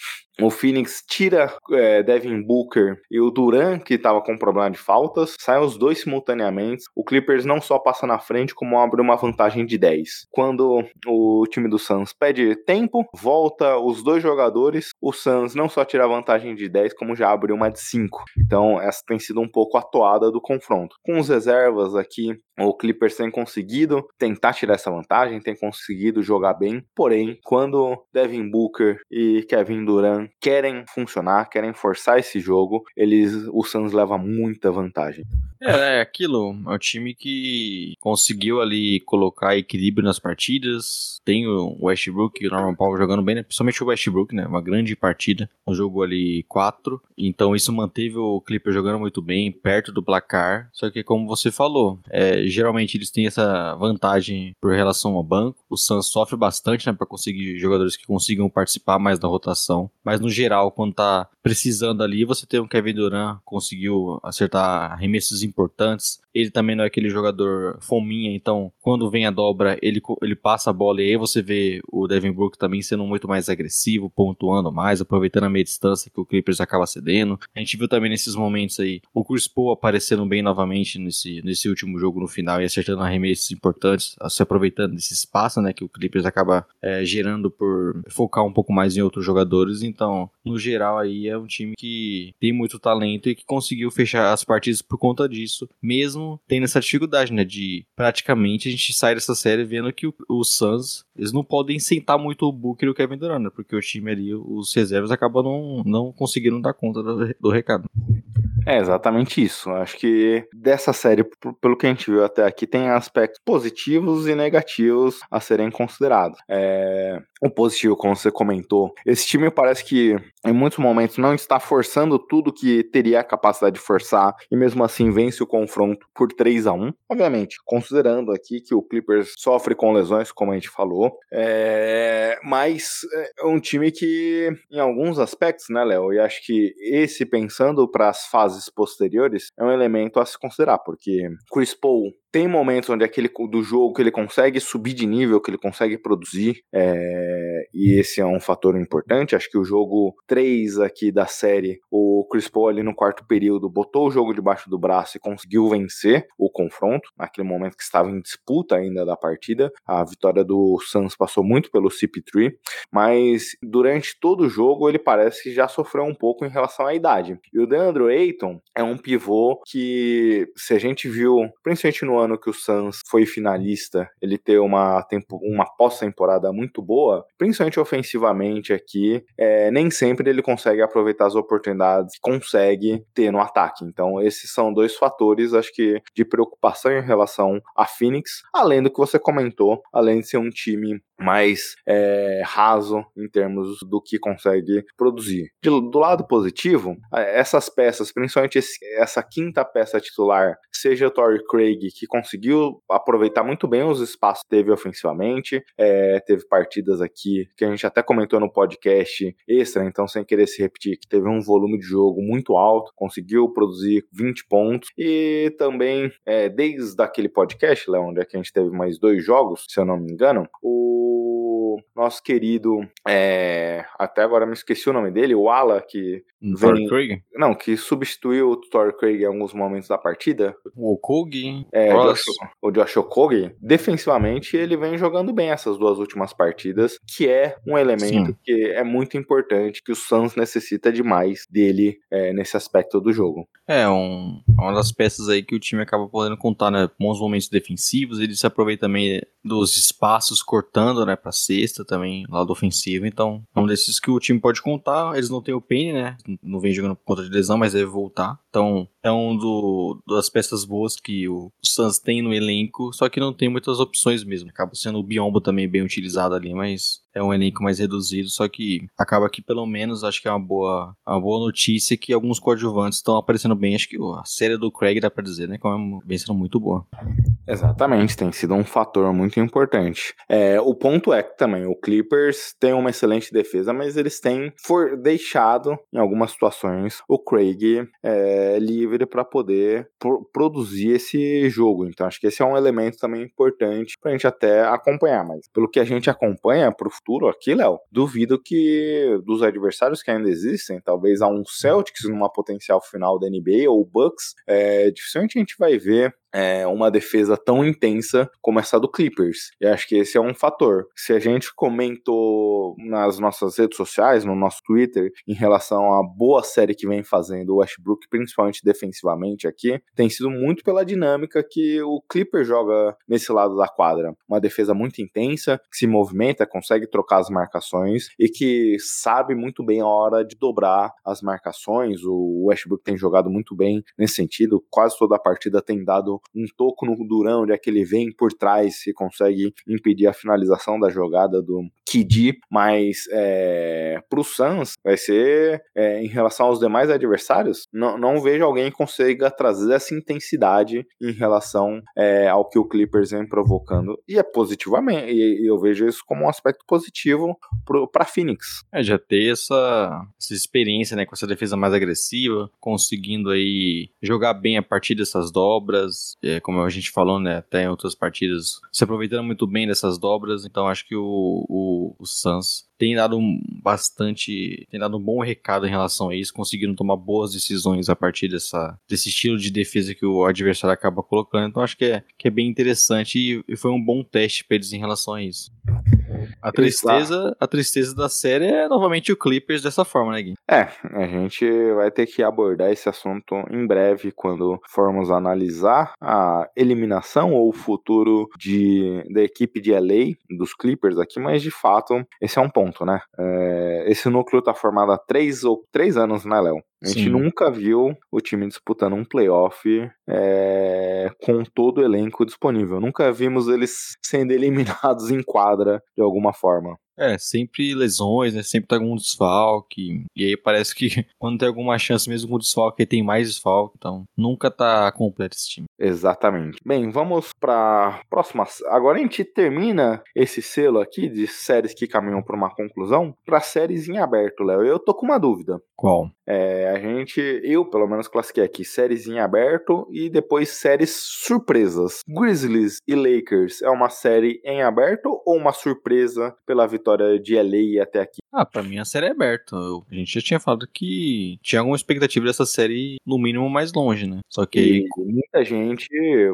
Speaker 1: O Phoenix tira é, Devin Booker e o Duran, que estava com problema de faltas, saem os dois simultaneamente. O Clippers não só passa na frente, como abre uma vantagem de 10. Quando o time do Suns pede tempo, volta os dois jogadores, o Suns não só tira a vantagem de 10, como já abre uma de 5. Então, essa tem sido um pouco do confronto. Com os reservas aqui, o Clippers tem conseguido tentar tirar essa vantagem, tem conseguido jogar bem, porém, quando Devin Booker e Kevin Durant querem funcionar, querem forçar esse jogo, eles o Suns leva muita vantagem.
Speaker 2: É, é aquilo, é um time que conseguiu ali colocar equilíbrio nas partidas, tem o Westbrook e o Norman Powell jogando bem, né? principalmente o Westbrook, né, uma grande partida, um jogo ali 4, então isso manteve o Clippers jogando muito bem, perto do placar, só que como você falou, é, geralmente eles têm essa vantagem por relação ao banco. O Suns sofre bastante, né, para conseguir jogadores que consigam participar mais da rotação. Mas no geral, quando tá precisando ali, você tem um Kevin Durant conseguiu acertar arremessos importantes. Ele também não é aquele jogador fominha, então quando vem a dobra, ele, ele passa a bola e aí você vê o Devin Booker também sendo muito mais agressivo, pontuando mais, aproveitando a meia distância que o Clippers acaba cedendo. A gente viu também nesses momentos aí o Chris Paul aparecendo bem novamente nesse, nesse último jogo no final e acertando arremessos importantes, se aproveitando desse espaço, né, que o Clippers acaba é, gerando por focar um pouco mais em outros jogadores. Então, no geral, aí é um time que tem muito talento e que conseguiu fechar as partidas por conta disso, mesmo tendo essa dificuldade, né, de praticamente a gente sair dessa série vendo que o, o Suns, eles não podem sentar muito o Booker e o Kevin Durant, né, porque o time ali, os reservas acabam não, não conseguindo dar conta do, do recado.
Speaker 1: É exatamente isso. Acho que dessa série, pelo que a gente viu até aqui, tem aspectos positivos e negativos a serem considerados. É... O positivo, como você comentou, esse time parece que em muitos momentos não está forçando tudo que teria a capacidade de forçar e mesmo assim vence o confronto por 3 a 1 Obviamente, considerando aqui que o Clippers sofre com lesões, como a gente falou, é... mas é um time que, em alguns aspectos, né, Léo? E acho que esse pensando para as fases posteriores é um elemento a se considerar, porque Chris Paul tem momentos onde aquele do jogo que ele consegue subir de nível, que ele consegue produzir, é, e esse é um fator importante. Acho que o jogo 3 aqui da série, o Chris Paul ali no quarto período botou o jogo debaixo do braço e conseguiu vencer o confronto, naquele momento que estava em disputa ainda da partida. A vitória do Suns passou muito pelo CP3, mas durante todo o jogo ele parece que já sofreu um pouco em relação à idade. E o Deandre Ayton é um pivô que, se a gente viu, principalmente no ano que o Suns foi finalista, ele ter uma, tempo, uma pós-temporada muito boa, principalmente ofensivamente aqui, é, nem sempre ele consegue aproveitar as oportunidades que consegue ter no ataque. Então, esses são dois fatores, acho que, de preocupação em relação a Phoenix, além do que você comentou, além de ser um time mais é, raso em termos do que consegue produzir. De, do lado positivo, essas peças, principalmente esse, essa quinta peça titular, seja o Torrey Craig, que conseguiu aproveitar muito bem os espaços que teve ofensivamente, é, teve partidas aqui que a gente até comentou no podcast extra, então sem querer se repetir, que teve um volume de jogo muito alto, conseguiu produzir 20 pontos, e também, é, desde aquele podcast, Léo, onde é que a gente teve mais dois jogos, se eu não me engano, o nosso querido, é, até agora me esqueci o nome dele, o Ala, que
Speaker 2: vem, Craig?
Speaker 1: Não, que substituiu o Thor Craig em alguns momentos da partida.
Speaker 2: O Okogi,
Speaker 1: é, Josh, o Josh Okogi, defensivamente ele vem jogando bem essas duas últimas partidas, que é um elemento Sim. que é muito importante, que o Suns necessita demais dele é, nesse aspecto do jogo.
Speaker 2: É, um, uma das peças aí que o time acaba podendo contar, né, bons momentos defensivos, ele se aproveita também dos espaços cortando, né, pra cesta também, lado ofensivo, então é um desses que o time pode contar, eles não têm o Penny, né, não vem jogando por conta de lesão, mas deve voltar. Então, é um do, das peças boas que o Suns tem no elenco, só que não tem muitas opções mesmo. Acaba sendo o Biombo também bem utilizado ali, mas é um elenco mais reduzido, só que acaba que pelo menos acho que é uma boa, uma boa notícia que alguns coadjuvantes estão aparecendo bem. Acho que a série do Craig dá pra dizer, né? Que é vem sendo muito boa.
Speaker 1: Exatamente, tem sido um fator muito importante. É, o ponto é que também o Clippers tem uma excelente defesa, mas eles têm for deixado em algumas situações o Craig é, livre para poder pro produzir esse jogo. Então acho que esse é um elemento também importante para a gente até acompanhar. Mas pelo que a gente acompanha pro futuro aqui, Léo, duvido que dos adversários que ainda existem, talvez a um Celtics numa potencial final da NBA ou Bucks, é, dificilmente a gente vai ver é, uma defesa tão intensa como essa do Clippers. E acho que esse é um fator. Se a gente comentou nas nossas redes sociais, no nosso Twitter, em relação à boa série que vem fazendo o Westbrook, principalmente defensivamente aqui, tem sido muito pela dinâmica que o Clippers joga nesse lado da quadra. Uma defesa muito intensa, que se movimenta, consegue trocar as marcações e que sabe muito bem a hora de dobrar as marcações. O Westbrook tem jogado muito bem nesse sentido, quase toda a partida tem dado um toco no Durão, onde é que ele vem por trás e consegue impedir a finalização da jogada do Mas é, pro Suns vai ser, é, em relação aos demais adversários, não, não vejo alguém que consiga trazer essa intensidade em relação é, ao que o Clippers vem provocando, e é positivamente, e eu vejo isso como um aspecto positivo para Phoenix.
Speaker 2: É, já ter essa, essa experiência, né, com essa defesa mais agressiva, conseguindo aí jogar bem a partir dessas dobras, é, como a gente falou, né, até em outras partidas, se aproveitando muito bem dessas dobras, então acho que o, o o, o Suns tem dado um bastante, tem dado um bom recado em relação a isso, conseguindo tomar boas decisões a partir dessa, desse estilo de defesa que o adversário acaba colocando. Então acho que é, que é bem interessante e, e foi um bom teste para eles em relação a isso. A tristeza, a tristeza da série é novamente o Clippers dessa forma, né, Gui?
Speaker 1: É, a gente vai ter que abordar esse assunto em breve quando formos analisar a eliminação ou o futuro de, da equipe de LA, dos Clippers aqui, mas de fato esse é um ponto, né? É, esse núcleo tá formado há três ou três anos, né, Léo? A gente Sim. nunca viu o time disputando um playoff é, com todo o elenco disponível. Nunca vimos eles sendo [LAUGHS] eliminados em quadra de alguma forma.
Speaker 2: É, sempre lesões, né? Sempre tem algum desfalque. E aí parece que [LAUGHS] quando tem alguma chance mesmo com desfalque, aí tem mais desfalque. Então, nunca tá completo esse time.
Speaker 1: Exatamente. Bem, vamos pra próxima. Agora a gente termina esse selo aqui de séries que caminham para uma conclusão para séries em aberto, Léo. Eu tô com uma dúvida.
Speaker 2: Qual?
Speaker 1: É, a gente, eu pelo menos classifiquei aqui séries em aberto e depois séries surpresas. Grizzlies e Lakers é uma série em aberto ou uma surpresa pela vitória? Vitória de LA até aqui?
Speaker 2: Ah, pra mim a série é aberta. A gente já tinha falado que tinha alguma expectativa dessa série, no mínimo, mais longe, né? Só que aí.
Speaker 1: muita gente,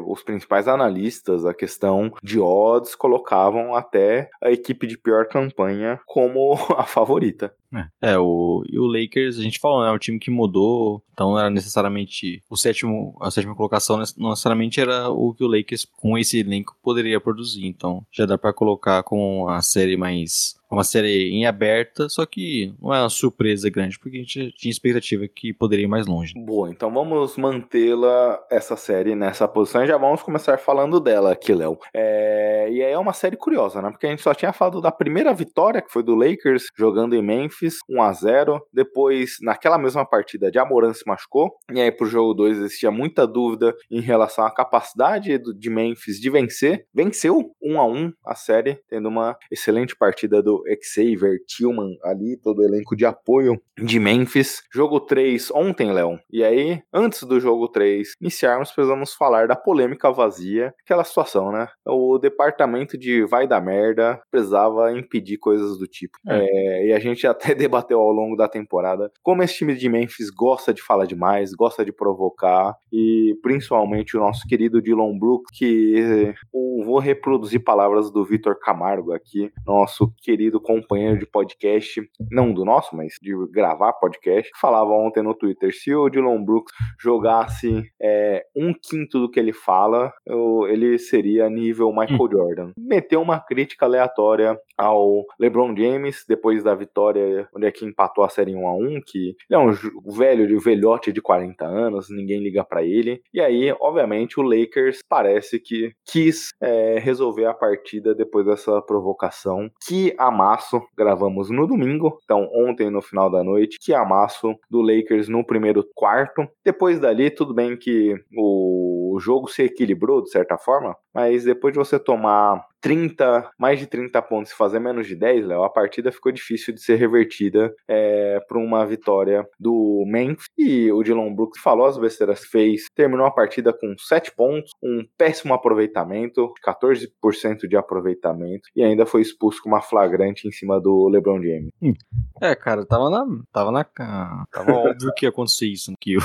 Speaker 1: os principais analistas, a questão de odds, colocavam até a equipe de pior campanha como [LAUGHS] a favorita.
Speaker 2: É, é, o, e o Lakers, a gente falou, né? É um time que mudou, então não era necessariamente o sétimo, a sétima colocação não necessariamente era o que o Lakers com esse elenco poderia produzir. Então já dá para colocar com a série mais uma série em aberta, só que não é uma surpresa grande, porque a gente tinha expectativa que poderia ir mais longe.
Speaker 1: Boa, então vamos mantê-la, essa série, nessa posição e já vamos começar falando dela aqui, Léo. É... E aí é uma série curiosa, né? Porque a gente só tinha falado da primeira vitória, que foi do Lakers, jogando em Memphis, 1 a 0 Depois, naquela mesma partida, de Amoran se machucou, e aí pro jogo 2 existia muita dúvida em relação à capacidade de Memphis de vencer. Venceu 1 a 1 a série, tendo uma excelente partida do Xavier, Tillman ali, todo o elenco de apoio de Memphis. Jogo 3 ontem, Léo. E aí, antes do jogo 3 iniciarmos, precisamos falar da polêmica vazia, aquela situação, né? O departamento de vai da merda precisava impedir coisas do tipo. É. É, e a gente até [LAUGHS] debateu ao longo da temporada como esse time de Memphis gosta de falar demais, gosta de provocar, e principalmente o nosso querido Dylan Brooks, que vou reproduzir palavras do Vitor Camargo aqui, nosso querido querido companheiro de podcast, não do nosso, mas de gravar podcast, falava ontem no Twitter: se o Dylan Brooks jogasse é, um quinto do que ele fala, eu, ele seria nível Michael hum. Jordan. Meteu uma crítica aleatória ao LeBron James depois da vitória, onde é que empatou a série 1 a 1 que ele é um velho de velhote de 40 anos, ninguém liga para ele. E aí, obviamente, o Lakers parece que quis é, resolver a partida depois dessa provocação que a amasso, gravamos no domingo, então ontem no final da noite, que amasso do Lakers no primeiro quarto. Depois dali, tudo bem que o jogo se equilibrou de certa forma, mas depois de você tomar 30, mais de 30 pontos e fazer menos de 10, Léo, a partida ficou difícil de ser revertida é, para uma vitória do Memphis. E o Dylan Brooks falou as besteiras fez, terminou a partida com 7 pontos, um péssimo aproveitamento, 14% de aproveitamento, e ainda foi expulso com uma flagrante em cima do LeBron James.
Speaker 2: É, cara, tava na. Tava na. Tava óbvio que ia acontecer isso, que o,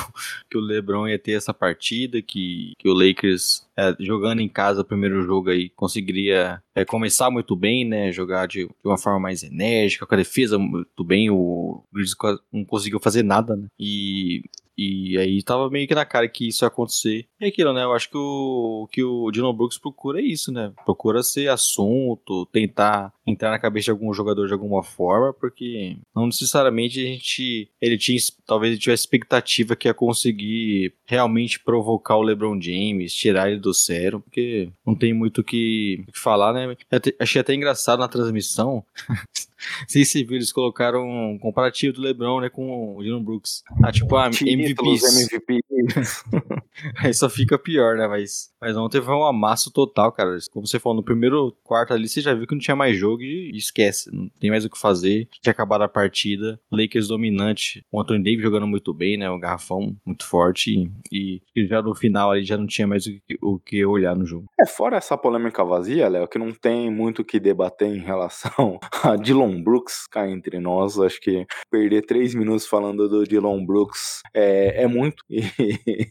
Speaker 2: que o LeBron ia ter essa partida, que, que o Lakers, é, jogando em casa o primeiro jogo aí, conseguiria é, começar muito bem, né? Jogar de, de, uma forma mais enérgica, com a defesa muito bem. O Grizzlies não conseguiu fazer nada, né? E e aí tava meio que na cara que isso ia acontecer. E aquilo, né? Eu acho que o que o Dylan Brooks procura é isso, né? Procura ser assunto, tentar entrar na cabeça de algum jogador de alguma forma, porque não necessariamente a gente. Ele tinha. Talvez ele tivesse expectativa que ia conseguir realmente provocar o LeBron James, tirar ele do sério, porque não tem muito o que, que falar, né? Achei até engraçado na transmissão. [LAUGHS] Se se viu, eles colocaram um comparativo do LeBron, né, com o Dylan Brooks. Ah, tipo, ah,
Speaker 1: títulos.
Speaker 2: MVPs. [LAUGHS] Aí só fica pior, né? Mas, mas ontem foi um amasso total, cara. Como você falou, no primeiro quarto ali, você já viu que não tinha mais jogo e esquece. Não tem mais o que fazer. Tinha acabado a partida. Lakers dominante. O Anthony Davis jogando muito bem, né? O garrafão muito forte. E, e já no final ali já não tinha mais o que, o que olhar no jogo.
Speaker 1: É, fora essa polêmica vazia, Léo, que não tem muito o que debater em relação [LAUGHS] a Dylan Brooks cá entre nós. Acho que perder três minutos falando do Dylan Brooks é, é muito. [LAUGHS] E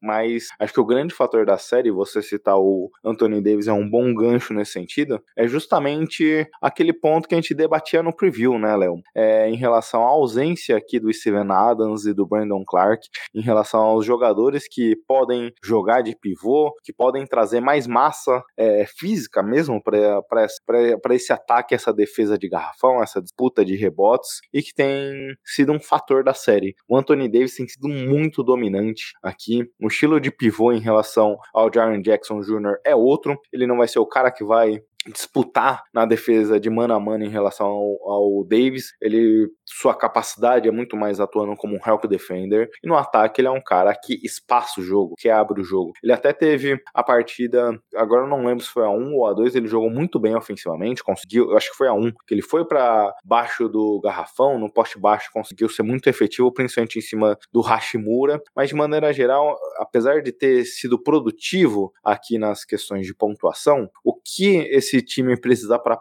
Speaker 1: mas acho que o grande fator da série, você citar o Anthony Davis é um bom gancho nesse sentido, é justamente aquele ponto que a gente debatia no preview, né, Léo? É, em relação à ausência aqui do Steven Adams e do Brandon Clark, em relação aos jogadores que podem jogar de pivô, que podem trazer mais massa é, física mesmo para esse ataque, essa defesa de garrafão, essa disputa de rebotes, e que tem sido um fator da série. O Anthony Davis tem sido muito dominante aqui. O estilo de pivô em relação ao Jaren Jackson Jr. é outro. Ele não vai ser o cara que vai disputar na defesa de mano a mano em relação ao, ao, Davis. Ele, sua capacidade é muito mais atuando como um help defender. E no ataque ele é um cara que espaça o jogo, que abre o jogo. Ele até teve a partida, agora eu não lembro se foi a 1 ou a 2, ele jogou muito bem ofensivamente, conseguiu, eu acho que foi a 1, que ele foi para baixo do garrafão, no poste baixo, conseguiu ser muito efetivo, principalmente em cima do Hashimura, mas de maneira geral, apesar de ter sido produtivo aqui nas questões de pontuação, o que esse time precisar para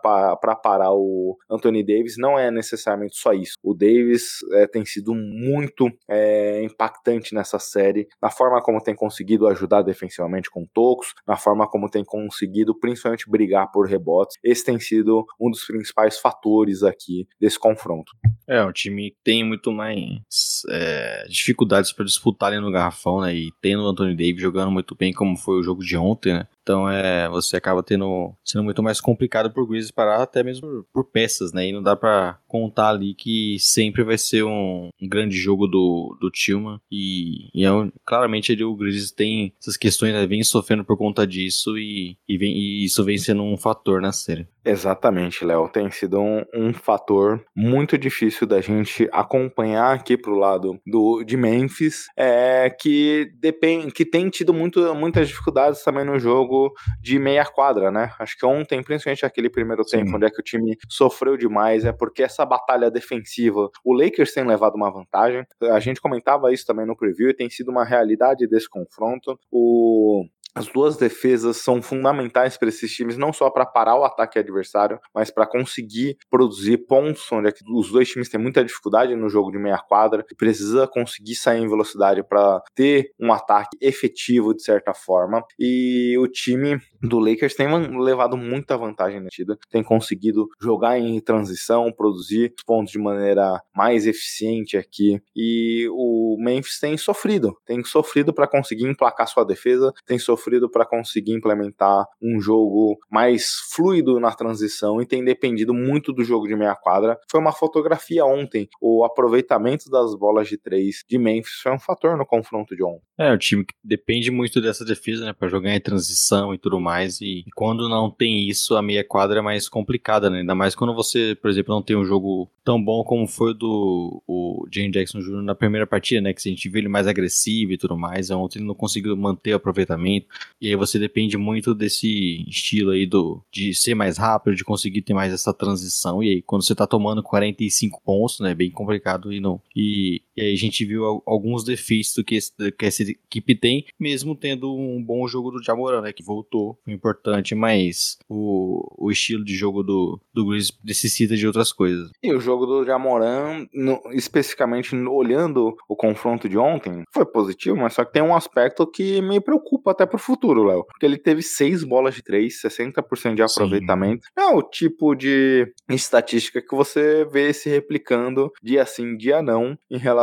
Speaker 1: parar o Anthony Davis não é necessariamente só isso. O Davis é, tem sido muito é, impactante nessa série, na forma como tem conseguido ajudar defensivamente com tocos, na forma como tem conseguido principalmente brigar por rebotes. Esse tem sido um dos principais fatores aqui desse confronto.
Speaker 2: É, um time tem muito mais é, dificuldades para disputar ali no garrafão, né? E tendo o Anthony Davis jogando muito bem, como foi o jogo de ontem, né? Então é, você acaba tendo sendo muito mais complicado por Grizzlies parar até mesmo por, peças, né? E não dá para contar ali que sempre vai ser um, um grande jogo do, do Tillman e, e é um, claramente ele, o Grizzlies tem essas questões, né? vem sofrendo por conta disso e, e, vem, e isso vem sendo um fator na série.
Speaker 1: Exatamente, Léo. Tem sido um, um, fator muito difícil da gente acompanhar aqui pro lado do, de Memphis, é, que depende, que tem tido muito, muitas dificuldades também no jogo de meia quadra, né? Acho que ontem, principalmente aquele primeiro Sim. tempo, onde é que o time sofreu demais, é porque essa batalha defensiva, o Lakers tem levado uma vantagem. A gente comentava isso também no preview e tem sido uma realidade desse confronto. O as duas defesas são fundamentais para esses times, não só para parar o ataque adversário, mas para conseguir produzir pontos, onde é os dois times têm muita dificuldade no jogo de meia quadra e precisa conseguir sair em velocidade para ter um ataque efetivo de certa forma. E o time do Lakers tem levado muita vantagem na partida, tem conseguido jogar em transição, produzir pontos de maneira mais eficiente aqui. E o Memphis tem sofrido, tem sofrido para conseguir emplacar sua defesa, tem sofrido para conseguir implementar um jogo mais fluido na transição e tem dependido muito do jogo de meia quadra. Foi uma fotografia ontem. O aproveitamento das bolas de três de Memphis foi um fator no confronto de ontem.
Speaker 2: É, o time que depende muito dessa defesa, né, para jogar em transição e tudo mais. E quando não tem isso, a meia quadra é mais complicada, né? Ainda mais quando você, por exemplo, não tem um jogo tão bom como foi do o Jane Jackson Jr. na primeira partida, né? Que a gente viu ele mais agressivo e tudo mais. Ontem ele não conseguiu manter o aproveitamento. E aí você depende muito desse estilo aí do, de ser mais rápido, de conseguir ter mais essa transição. E aí, quando você tá tomando 45 pontos, né? É bem complicado e não. E, e aí a gente viu alguns defeitos que, esse, que essa equipe tem, mesmo tendo um bom jogo do Jamoran, né? Que voltou, foi importante, mas o, o estilo de jogo do, do Grizzlies necessita de outras coisas.
Speaker 1: E o jogo do Jamoran, no, especificamente olhando o confronto de ontem, foi positivo, mas só que tem um aspecto que me preocupa até pro futuro, Léo. Porque ele teve seis bolas de três, 60% de aproveitamento. Sim. É o tipo de estatística que você vê se replicando dia sim, dia não, em relação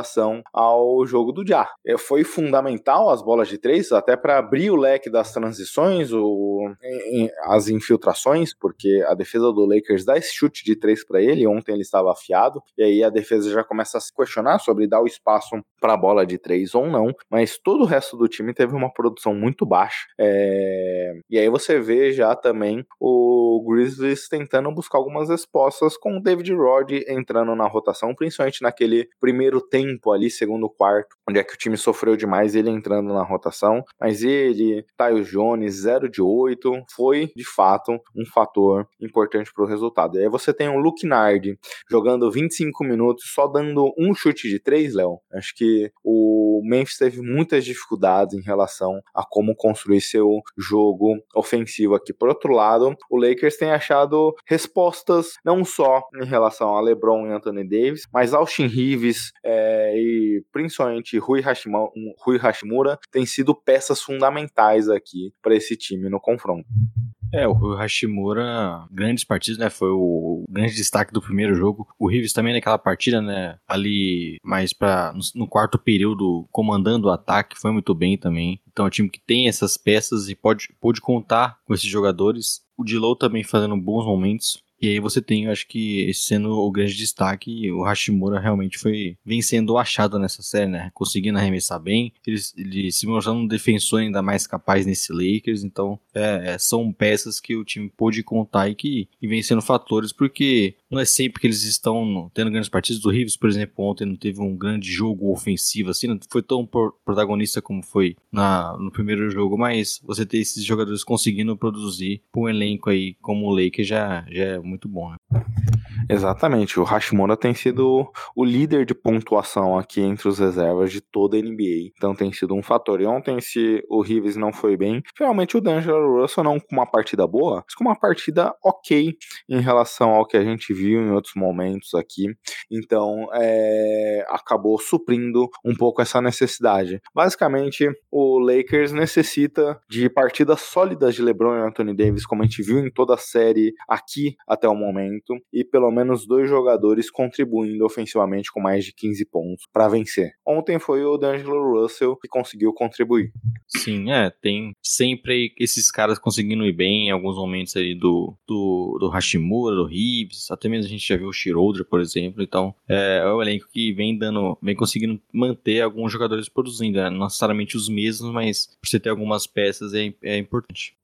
Speaker 1: ao jogo do Já. É, foi fundamental as bolas de três, até para abrir o leque das transições, o, as infiltrações, porque a defesa do Lakers dá esse chute de três para ele. Ontem ele estava afiado, e aí a defesa já começa a se questionar sobre dar o espaço para a bola de três ou não. Mas todo o resto do time teve uma produção muito baixa. É... E aí você vê já também o Grizzlies tentando buscar algumas respostas com o David Rod entrando na rotação, principalmente naquele primeiro tempo tempo ali, segundo quarto, onde é que o time sofreu demais, ele entrando na rotação. Mas ele, Tyus Jones, 0 de 8, foi de fato um fator importante para o resultado. E aí você tem o Luke Nard jogando 25 minutos, só dando um chute de 3, Léo. Acho que o Memphis teve muitas dificuldades em relação a como construir seu jogo ofensivo aqui. Por outro lado, o Lakers tem achado respostas não só em relação a LeBron e Anthony Davis, mas Austin Reeves é, e principalmente Rui Hashimura, Rui Hashimura têm sido peças fundamentais aqui para esse time no confronto.
Speaker 2: É, o Hashimura, grandes partidas, né? Foi o grande destaque do primeiro jogo. O Rives também naquela partida, né? Ali mais para no, no, quarto período, comandando o ataque, foi muito bem também. Então é um time que tem essas peças e pode, pode contar com esses jogadores. O Dilow também fazendo bons momentos. E aí você tem, eu acho que esse sendo o grande destaque, o Hashimura realmente foi vencendo o achado nessa série, né? Conseguindo arremessar bem, ele, ele se mostrando um defensor ainda mais capaz nesse Lakers, então é, é, são peças que o time pôde contar e que e vencendo fatores, porque não é sempre que eles estão tendo grandes partidas. Do Rives, por exemplo, ontem não teve um grande jogo ofensivo assim, não foi tão protagonista como foi na, no primeiro jogo, mas você ter esses jogadores conseguindo produzir para um elenco aí como o Lakers já, já é muito bom, né?
Speaker 1: Exatamente, o Hashimura tem sido o líder de pontuação aqui entre os reservas de toda a NBA. Então tem sido um fator. E ontem, se o Rives não foi bem, realmente o D'Angelo Russell não com uma partida boa, mas com uma partida ok em relação ao que a gente viu em outros momentos aqui. Então é, acabou suprindo um pouco essa necessidade. Basicamente, o Lakers necessita de partidas sólidas de LeBron e Anthony Davis, como a gente viu em toda a série aqui até o momento, e pelo menos menos dois jogadores contribuindo ofensivamente com mais de 15 pontos para vencer. Ontem foi o D'Angelo Russell que conseguiu contribuir.
Speaker 2: Sim, é, tem sempre esses caras conseguindo ir bem em alguns momentos aí do, do, do Hashimura, do Reeves, até mesmo a gente já viu o Schroeder, por exemplo, então é, é o elenco que vem dando, vem conseguindo manter alguns jogadores produzindo, né? não necessariamente os mesmos, mas você ter algumas peças é, é importante.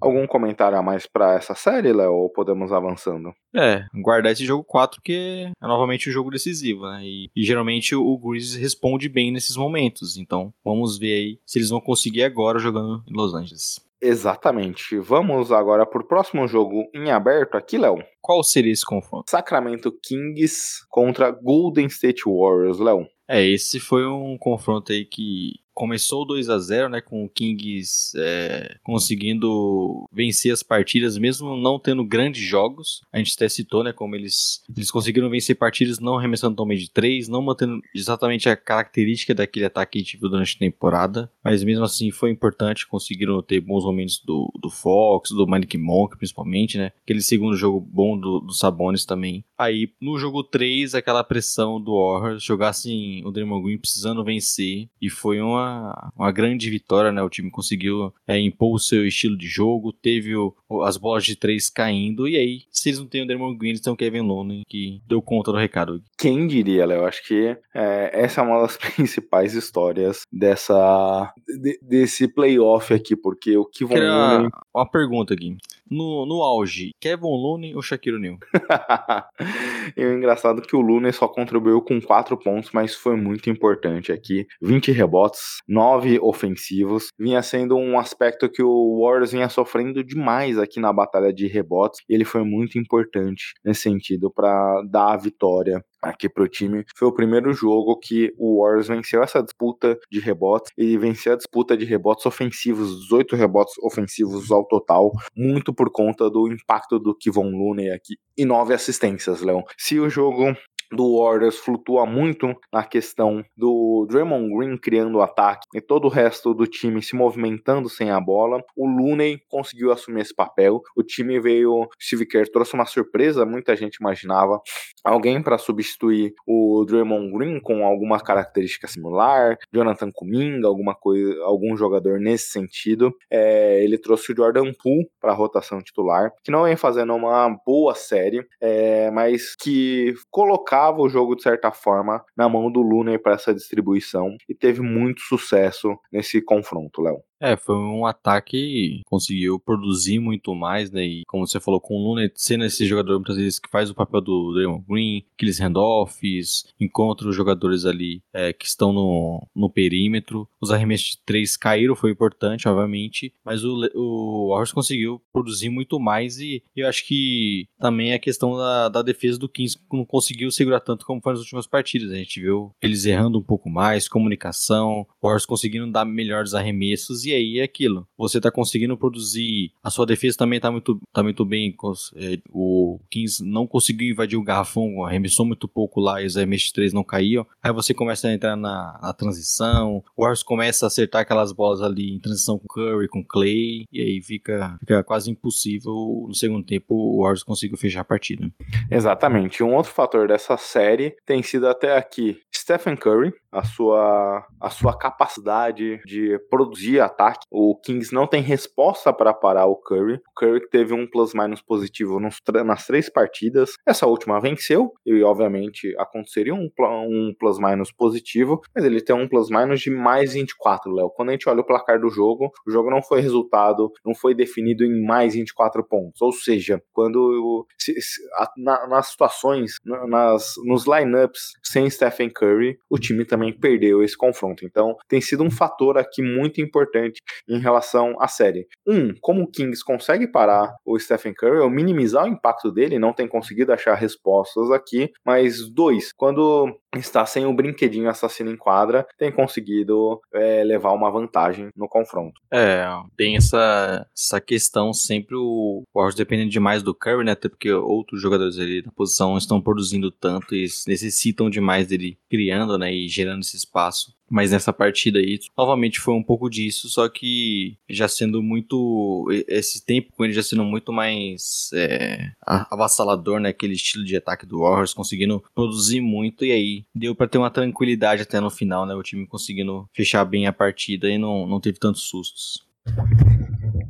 Speaker 1: Algum comentário a mais para essa série, Léo, ou podemos avançando?
Speaker 2: É, guardar esse jogo 4 que é novamente o um jogo decisivo, né? E, e geralmente o, o Grizzlies responde bem nesses momentos. Então, vamos ver aí se eles vão conseguir agora jogando em Los Angeles.
Speaker 1: Exatamente. Vamos agora para o próximo jogo em aberto aqui, Léo.
Speaker 2: Qual seria esse confronto?
Speaker 1: Sacramento Kings contra Golden State Warriors, Léo.
Speaker 2: É, esse foi um confronto aí que começou 2 a 0 né, com o Kings é, conseguindo vencer as partidas, mesmo não tendo grandes jogos. A gente até citou, né, como eles, eles conseguiram vencer partidas não arremessando tão bem de 3, não mantendo exatamente a característica daquele ataque que a gente viu durante a temporada, mas mesmo assim foi importante, conseguiram ter bons momentos do, do Fox, do Malik Monk, principalmente, né, aquele segundo jogo bom do, do Sabonis também. Aí, no jogo 3, aquela pressão do Warriors, jogasse o Draymond Green precisando vencer, e foi uma uma, uma grande vitória, né? O time conseguiu é, impor o seu estilo de jogo, teve o, as bolas de três caindo, e aí, se eles não têm o Dermond Green, eles têm o Kevin Looney, que deu conta do recado.
Speaker 1: Quem diria, Léo? Acho que é, essa é uma das [LAUGHS] principais histórias dessa de, desse playoff aqui, porque o Kevin Looney...
Speaker 2: Uma pergunta aqui. No, no auge, Kevin Looney ou Shaquille O'Neal? [LAUGHS]
Speaker 1: e o engraçado é que o Looney só contribuiu com 4 pontos, mas foi muito importante aqui. 20 rebotes, 9 ofensivos. Vinha sendo um aspecto que o Warriors vinha sofrendo demais aqui na batalha de rebotes. Ele foi muito importante nesse sentido para dar a vitória aqui pro time. Foi o primeiro jogo que o Warriors venceu essa disputa de rebotes e venceu a disputa de rebotes ofensivos, 18 rebotes ofensivos ao total, muito por conta do impacto do Kivon Looney aqui e nove assistências, Leon. Se o jogo do Warriors flutua muito na questão do Draymond Green criando o ataque e todo o resto do time se movimentando sem a bola. O Looney conseguiu assumir esse papel. O time veio, Steve Kerr trouxe uma surpresa, muita gente imaginava alguém para substituir o Draymond Green com alguma característica similar, Jonathan Kuminga, alguma coisa, algum jogador nesse sentido. É, ele trouxe o Jordan Poole para a rotação titular, que não vem fazendo uma boa série, é, mas que colocar colocava o jogo de certa forma na mão do Looney para essa distribuição e teve muito sucesso nesse confronto, Léo.
Speaker 2: É, foi um ataque que conseguiu produzir muito mais, né? E como você falou, com o Luna sendo esse jogador muitas vezes que faz o papel do Draymond Green, aqueles handoffs, encontra os jogadores ali é, que estão no, no perímetro. Os arremessos de três caíram, foi importante, obviamente, mas o, o Warriors conseguiu produzir muito mais e eu acho que também a questão da, da defesa do Kings não conseguiu segurar tanto como foi nas últimas partidas. A gente viu eles errando um pouco mais, comunicação, o Warriors conseguindo dar melhores arremessos e aí é aquilo. Você tá conseguindo produzir, a sua defesa também tá muito, tá muito bem, é, o Kings não conseguiu invadir o garrafão, arremessou muito pouco lá e os arremessos de três não caíam. Aí você começa a entrar na, na transição, o Warriors começa a acertar aquelas bolas ali em transição com Curry, com Clay, e aí fica, fica quase impossível no segundo tempo o Warriors conseguir fechar a partida.
Speaker 1: Exatamente. Um outro fator dessa série tem sido até aqui Stephen Curry, a sua, a sua capacidade de produzir ataque. O Kings não tem resposta para parar o Curry. O Curry teve um plus-minus positivo nos, nas três partidas. Essa última venceu e, obviamente, aconteceria um, um plus-minus positivo, mas ele tem um plus-minus de mais 24, Léo. Quando a gente olha o placar do jogo, o jogo não foi resultado, não foi definido em mais 24 pontos. Ou seja, quando se, se, a, na, nas situações, nas, nos lineups sem Stephen Curry, o time também também perdeu esse confronto. Então, tem sido um fator aqui muito importante em relação à série. Um, como o Kings consegue parar o Stephen Curry, ou minimizar o impacto dele, não tem conseguido achar respostas aqui. Mas, dois, quando está sem o brinquedinho assassino em quadra, tem conseguido é, levar uma vantagem no confronto.
Speaker 2: É, tem essa, essa questão sempre o Warriors dependendo demais do Curry, né? Até porque outros jogadores ali da posição estão produzindo tanto e necessitam demais dele criando, né? E gerando esse espaço. Mas nessa partida aí, novamente foi um pouco disso, só que já sendo muito. Esse tempo com ele já sendo muito mais é, avassalador, né? Aquele estilo de ataque do Warriors, conseguindo produzir muito, e aí deu para ter uma tranquilidade até no final, né? O time conseguindo fechar bem a partida e não, não teve tantos sustos.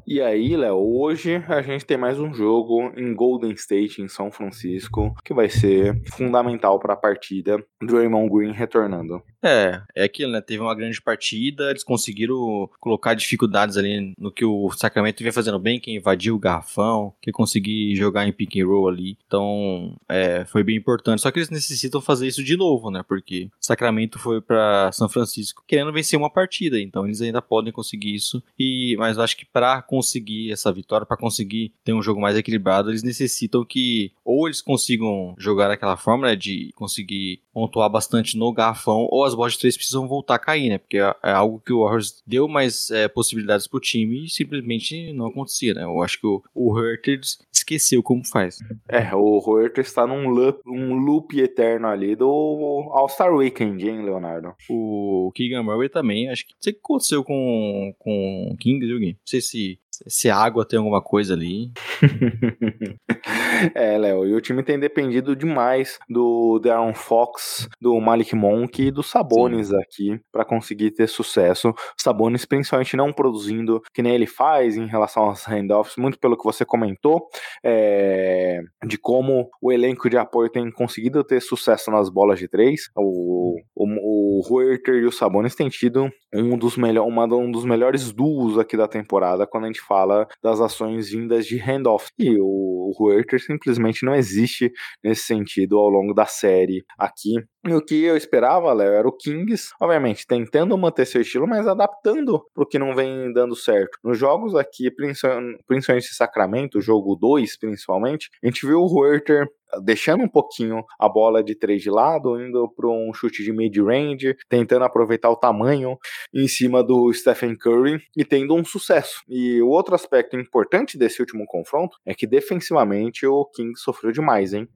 Speaker 1: E aí, Léo, hoje a gente tem mais um jogo em Golden State, em São Francisco, que vai ser fundamental para a partida. Draymond Green retornando.
Speaker 2: É, é aquilo, né? Teve uma grande partida, eles conseguiram colocar dificuldades ali no que o Sacramento vinha fazendo bem, que invadiu o garrafão, que conseguir jogar em pick and roll ali. Então, é, foi bem importante. Só que eles necessitam fazer isso de novo, né? Porque Sacramento foi para São Francisco querendo vencer uma partida, então eles ainda podem conseguir isso. E, mas acho que para conseguir essa vitória, para conseguir ter um jogo mais equilibrado, eles necessitam que ou eles consigam jogar daquela forma, né, de conseguir pontuar bastante no garrafão, ou as bolas de três precisam voltar a cair, né? Porque é, é algo que o Warriors deu mais é, possibilidades pro time e simplesmente não acontecia, né? Eu acho que o, o Hurters esqueceu como faz.
Speaker 1: É, o Hurters está num loop, um loop eterno ali do All-Star Weekend, hein, Leonardo?
Speaker 2: O Keegan Murray também, acho que não sei o que aconteceu com, com o King, viu, Não sei se se a água tem alguma coisa ali. [LAUGHS]
Speaker 1: é, Léo, e o time tem dependido demais do Darren Fox, do Malik Monk e do Sabonis Sim. aqui para conseguir ter sucesso. Sabonis principalmente não produzindo que nem ele faz em relação aos handoffs, muito pelo que você comentou, é, de como o elenco de apoio tem conseguido ter sucesso nas bolas de três. O, o, o Huerter e o Sabonis têm tido um dos, melhor, uma, um dos melhores duos aqui da temporada quando a gente fala das ações vindas de handoff. E o Huerter simplesmente não existe nesse sentido ao longo da série aqui. E o que eu esperava, Léo, era o Kings, obviamente, tentando manter seu estilo, mas adaptando pro que não vem dando certo. Nos jogos aqui, principalmente Sacramento, jogo 2 principalmente, a gente viu o Huerter deixando um pouquinho a bola de três de lado, indo para um chute de mid-range, tentando aproveitar o tamanho em cima do Stephen Curry e tendo um sucesso. E o outro aspecto importante desse último confronto é que defensivamente o King sofreu demais, hein?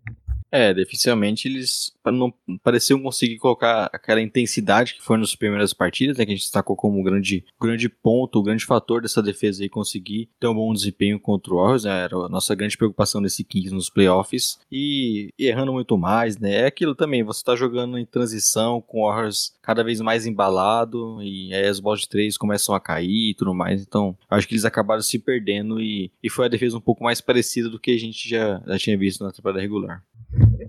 Speaker 2: É, definitivamente eles não pareciam conseguir colocar aquela intensidade que foi nas primeiras partidas, né, que a gente destacou como grande, grande ponto, o grande fator dessa defesa aí conseguir ter um bom desempenho contra o Warriors, né, era a nossa grande preocupação desse Kings nos playoffs, e, e, errando muito mais, né, é aquilo também, você tá jogando em transição com o Warriors cada vez mais embalado, e aí as bolas de três começam a cair e tudo mais, então acho que eles acabaram se perdendo e, e foi a defesa um pouco mais parecida do que a gente já, já tinha visto na temporada regular.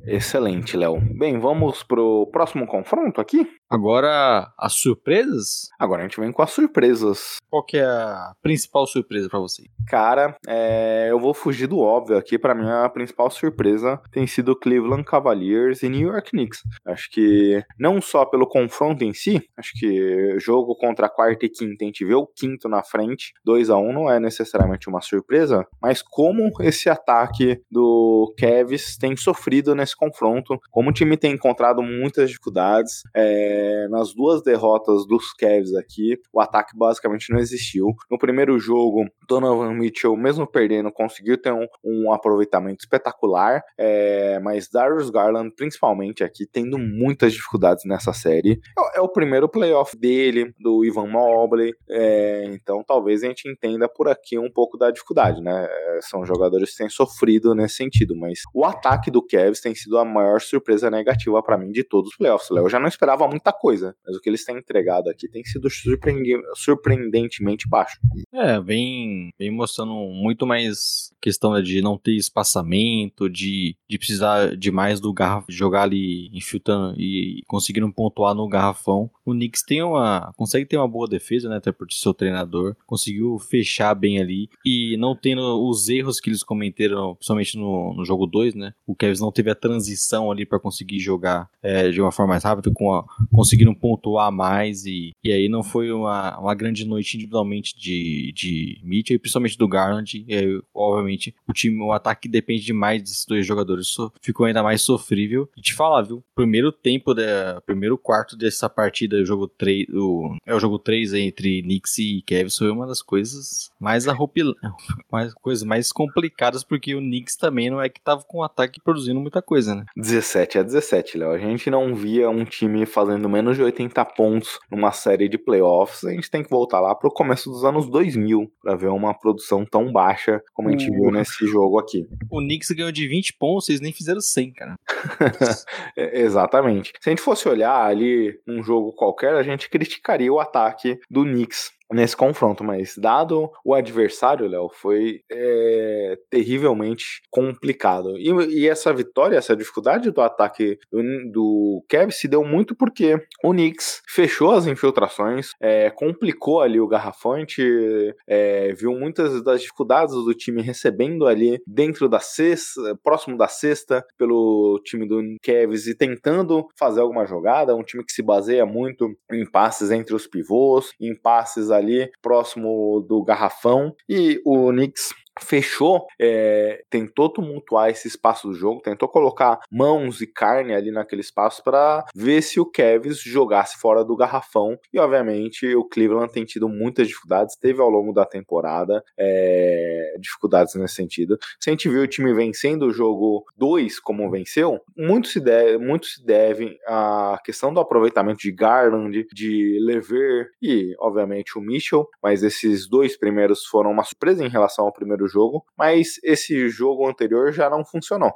Speaker 1: Excelente, Léo. Bem, vamos pro próximo confronto aqui?
Speaker 2: Agora, as surpresas?
Speaker 1: Agora a gente vem com as surpresas.
Speaker 2: Qual que é a principal surpresa para você?
Speaker 1: Cara, é, eu vou fugir do óbvio aqui. Para mim, a principal surpresa tem sido Cleveland Cavaliers e New York Knicks. Acho que não só pelo confronto em si, acho que jogo contra a quarta e quinta, a gente vê o quinto na frente, 2 a 1 um, não é necessariamente uma surpresa, mas como esse ataque do Cavs tem sofrido nesse confronto, como o time tem encontrado muitas dificuldades. É, é, nas duas derrotas dos Cavs aqui, o ataque basicamente não existiu. No primeiro jogo, Donovan Mitchell, mesmo perdendo, conseguiu ter um, um aproveitamento espetacular, é, mas Darius Garland, principalmente aqui, tendo muitas dificuldades nessa série. É, é o primeiro playoff dele, do Ivan Mobley, é, então talvez a gente entenda por aqui um pouco da dificuldade, né? É, são jogadores que têm sofrido nesse sentido, mas o ataque do Cavs tem sido a maior surpresa negativa para mim de todos os playoffs. Eu já não esperava muito muita coisa, mas o que eles têm entregado aqui tem sido surpreendentemente baixo.
Speaker 2: É, vem, vem mostrando muito mais questão de não ter espaçamento, de, de precisar de mais do garrafão, jogar ali infiltrando e conseguindo pontuar no garrafão. O Knicks tem uma, consegue ter uma boa defesa, né, até por seu treinador, conseguiu fechar bem ali e não tendo os erros que eles cometeram, principalmente no, no jogo 2, né, o Kevs não teve a transição ali para conseguir jogar é, de uma forma mais rápida, com a, conseguiram pontuar mais e, e aí não foi uma, uma grande noite individualmente de, de Mitchell e principalmente do Garland, e aí, obviamente o time, o ataque depende demais desses dois jogadores. Ficou ainda mais sofrível. E te falar, viu? Primeiro tempo, da, primeiro quarto dessa partida, o jogo 3, o, é o jogo 3 entre Knicks e Cavs foi uma das coisas mais arropilantes, [LAUGHS] mais coisas mais complicadas porque o Knicks também não é que tava com o ataque produzindo muita coisa, né?
Speaker 1: 17 a 17, Léo. A gente não via um time fazendo menos de 80 pontos numa série de playoffs. A gente tem que voltar lá pro começo dos anos 2000 para ver uma produção tão baixa como a gente viu nesse jogo aqui.
Speaker 2: O Knicks ganhou de 20 pontos, vocês nem fizeram 100, cara. [LAUGHS]
Speaker 1: Exatamente. Se a gente fosse olhar ali um jogo qualquer, a gente criticaria o ataque do Knicks nesse confronto, mas dado o adversário, Léo, foi é, terrivelmente complicado. E, e, essa vitória, essa dificuldade do ataque do, do Cavs se deu muito porque o Knicks fechou as infiltrações, é, complicou ali o garrafante, é, viu muitas das dificuldades do time recebendo ali dentro da cesta, próximo da cesta, pelo time do Cavs e tentando fazer alguma jogada, um time que se baseia muito em passes entre os pivôs, em passes ali próximo do garrafão. E o Knicks fechou, é, tentou tumultuar esse espaço do jogo, tentou colocar mãos e carne ali naquele espaço para ver se o Kevs jogasse fora do garrafão. E obviamente o Cleveland tem tido muitas dificuldades, teve ao longo da temporada é, dificuldades nesse sentido. Se a gente viu o time vencendo o jogo 2 como venceu, muito se, deve, muito se deve à questão do aproveitamento de Garland, de Lever e obviamente o Mitchell, mas esses dois primeiros foram uma surpresa em relação ao primeiro jogo, mas esse jogo anterior já não funcionou.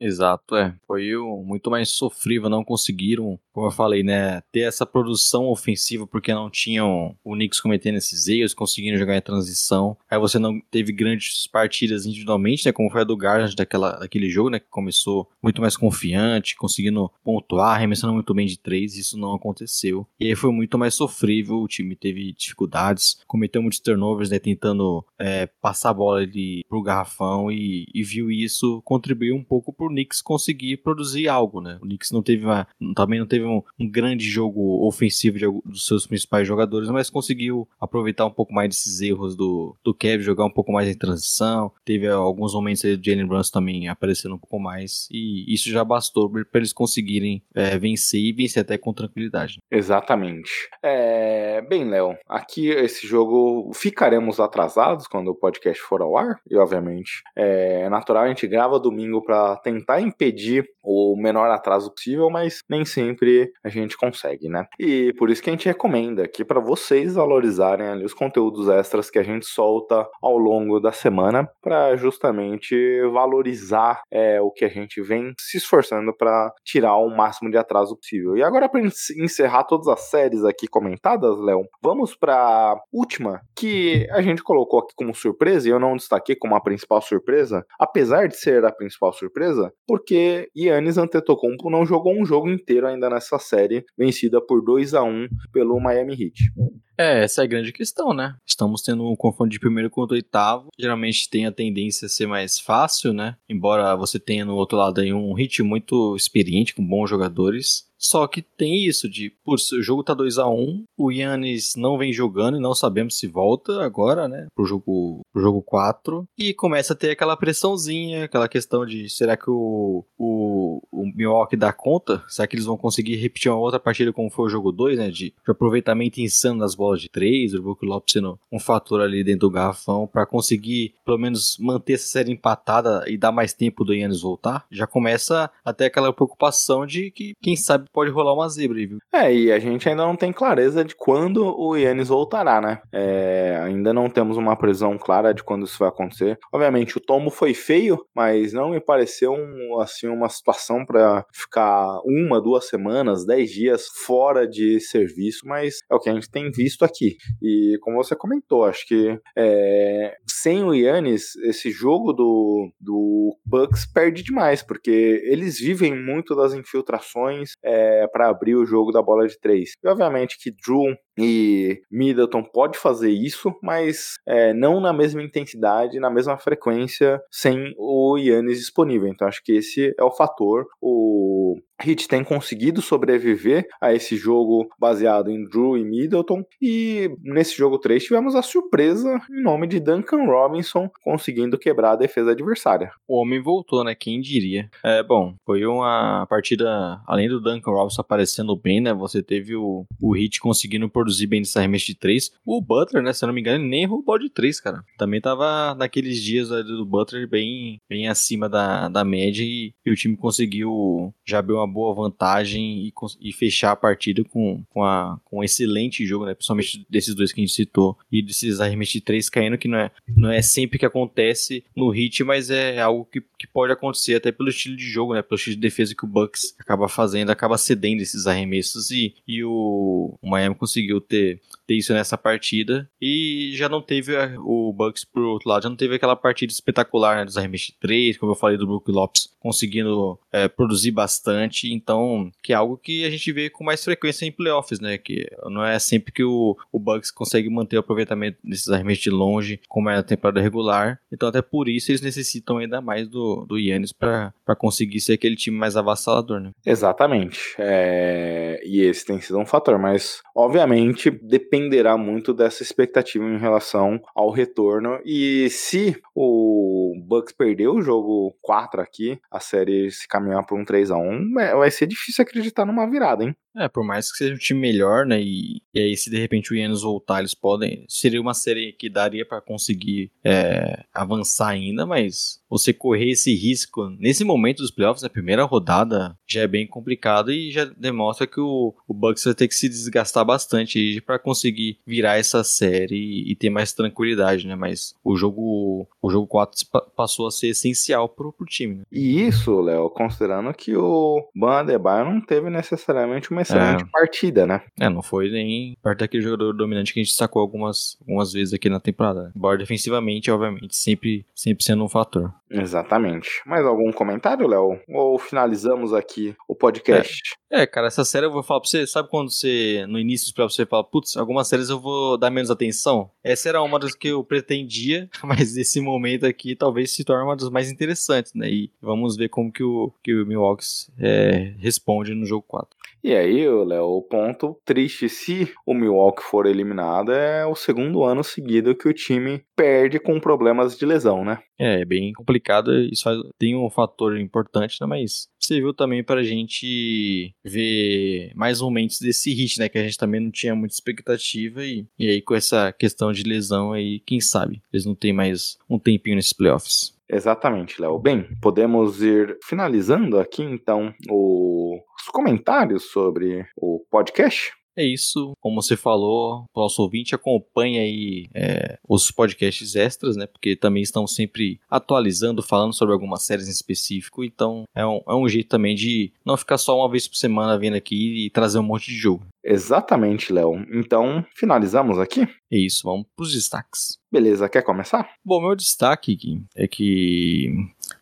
Speaker 2: Exato, é. Foi muito mais sofrível, não conseguiram, como eu falei, né, ter essa produção ofensiva porque não tinham o Knicks cometendo esses erros, conseguindo jogar em transição. Aí você não teve grandes partidas individualmente, né, como foi a do Garland daquela, daquele jogo, né, que começou muito mais confiante, conseguindo pontuar, arremessando muito bem de três, isso não aconteceu. E aí foi muito mais sofrível, o time teve dificuldades, cometeu muitos turnovers, né, tentando é, passar a bola ali pro garrafão e, e viu isso contribuir um pouco pro Knicks conseguir produzir algo, né? O Knicks não teve uma, também não teve um, um grande jogo ofensivo de, dos seus principais jogadores, mas conseguiu aproveitar um pouco mais desses erros do, do Kevin, jogar um pouco mais em transição. Teve alguns momentos aí do Jalen Brunson também aparecendo um pouco mais, e isso já bastou para eles conseguirem é, vencer e vencer até com tranquilidade.
Speaker 1: Exatamente. É, bem, Léo, aqui esse jogo ficaremos atrasados quando o podcast for ao ar, e obviamente é natural a gente grava domingo para tentar tentar impedir o menor atraso possível, mas nem sempre a gente consegue, né? E por isso que a gente recomenda aqui para vocês valorizarem ali os conteúdos extras que a gente solta ao longo da semana para justamente valorizar é, o que a gente vem se esforçando para tirar o máximo de atraso possível. E agora para encerrar todas as séries aqui comentadas, Léo, vamos para última que a gente colocou aqui como surpresa e eu não destaquei como a principal surpresa, apesar de ser a principal surpresa, surpresa, porque Yannis Antetokounmpo não jogou um jogo inteiro ainda nessa série, vencida por 2 a 1 pelo Miami Heat.
Speaker 2: É, essa é a grande questão, né? Estamos tendo um confronto de primeiro contra oitavo. Geralmente tem a tendência a ser mais fácil, né? Embora você tenha no outro lado aí um hit muito experiente, com bons jogadores. Só que tem isso de, por o jogo tá 2 a 1 o Yannis não vem jogando e não sabemos se volta agora, né, pro jogo, pro jogo 4. E começa a ter aquela pressãozinha, aquela questão de será que o, o, o Milwaukee dá conta? Será que eles vão conseguir repetir uma outra partida como foi o jogo 2, né, de, de aproveitamento insano nas bolas de 3, o Brook Lopes sendo um fator ali dentro do garrafão para conseguir pelo menos manter essa série empatada e dar mais tempo do Yannis voltar? Já começa até aquela preocupação de que quem sabe pode rolar uma zebra viu?
Speaker 1: É, e a gente ainda não tem clareza de quando o Yannis voltará, né? É, ainda não temos uma previsão clara de quando isso vai acontecer. Obviamente, o tombo foi feio, mas não me pareceu um, assim uma situação para ficar uma, duas semanas, dez dias fora de serviço, mas é o que a gente tem visto aqui. E como você comentou, acho que é, sem o Yannis, esse jogo do, do Bucks perde demais, porque eles vivem muito das infiltrações. É, é, para abrir o jogo da bola de três. E obviamente que Drew e Middleton pode fazer isso, mas é, não na mesma intensidade, na mesma frequência, sem o Yannis disponível. Então acho que esse é o fator. O Heat tem conseguido sobreviver a esse jogo baseado em Drew e Middleton. E nesse jogo 3 tivemos a surpresa em nome de Duncan Robinson conseguindo quebrar a defesa adversária.
Speaker 2: O homem voltou, né? Quem diria? É, bom, foi uma partida, além do Duncan Robinson aparecendo bem, né? Você teve o, o Heat conseguindo produzir bem nesse arremesso de 3. O Butler, né? Se eu não me engano, nem roubou de 3, cara. Também tava naqueles dias do Butler bem, bem acima da, da média e, e o time conseguiu já abrir uma boa vantagem e, e fechar a partida com, com, a, com um excelente jogo, né? Principalmente desses dois que a gente citou e desses arremessos de três caindo, que não é, não é sempre que acontece no hit, mas é algo que, que pode acontecer até pelo estilo de jogo, né? Pelo estilo de defesa que o Bucks acaba fazendo, acaba cedendo esses arremessos e, e o, o Miami conseguiu ter ter isso nessa partida. E já não teve o Bucks por outro lado, já não teve aquela partida espetacular né, dos arremessos de 3, como eu falei do Brook Lopes, conseguindo é, produzir bastante. Então, que é algo que a gente vê com mais frequência em playoffs, né? Que não é sempre que o, o Bucks consegue manter o aproveitamento desses arremessos de longe, como é na temporada regular. Então, até por isso, eles necessitam ainda mais do, do Yannis para conseguir ser aquele time mais avassalador, né?
Speaker 1: Exatamente. É... E esse tem sido um fator, mas obviamente depende dependerá muito dessa expectativa em relação ao retorno. E se o Bucks perder o jogo 4 aqui, a série se caminhar para um 3 a 1 é, vai ser difícil acreditar numa virada, hein?
Speaker 2: É, por mais que seja um time melhor, né? E, e aí, se de repente o Yannis voltar, eles podem. Seria uma série que daria para conseguir é, avançar ainda, mas você correr esse risco nesse momento dos playoffs, na primeira rodada, já é bem complicado e já demonstra que o, o Bucks vai ter que se desgastar bastante para conseguir virar essa série e, e, ter mais tranquilidade, né? Mas o jogo, o jogo 4 passou a ser essencial pro, pro time. Né?
Speaker 1: E isso, Léo, considerando que o Ban não teve necessariamente uma excelente é. partida, né?
Speaker 2: É, não foi nem perto daquele jogador dominante que a gente sacou algumas, algumas vezes aqui na temporada. Embora defensivamente, obviamente, sempre, sempre sendo um fator.
Speaker 1: Exatamente. Mais algum comentário, Léo? Ou finalizamos aqui o podcast?
Speaker 2: É. é. cara, essa série eu vou falar pra você, sabe quando você, no início pra você fala, putz, algumas séries eu vou dar menos atenção? Essa era uma das que eu pretendia, [LAUGHS] mas nesse momento aqui talvez se torne uma das mais interessantes, né? E vamos ver como que o, que o Milwaukee é, responde no jogo 4.
Speaker 1: E aí, Léo, o ponto triste se o Milwaukee for eliminado é o segundo ano seguido que o time perde com problemas de lesão, né?
Speaker 2: É, é bem complicado. Isso tem um fator importante, né? Mas serviu também para a gente ver mais momentos desse hit, né? Que a gente também não tinha muita expectativa. E, e aí, com essa questão de lesão aí, quem sabe? Eles não têm mais um tempinho nesses playoffs.
Speaker 1: Exatamente, Léo. Bem, podemos ir finalizando aqui então os comentários sobre o podcast.
Speaker 2: É isso, como você falou, o nosso ouvinte acompanha aí é, os podcasts extras, né? Porque também estão sempre atualizando, falando sobre algumas séries em específico. Então é um, é um jeito também de não ficar só uma vez por semana vindo aqui e trazer um monte de jogo.
Speaker 1: Exatamente, Léo. Então, finalizamos aqui?
Speaker 2: É isso, vamos para os destaques.
Speaker 1: Beleza, quer começar?
Speaker 2: Bom, meu destaque é que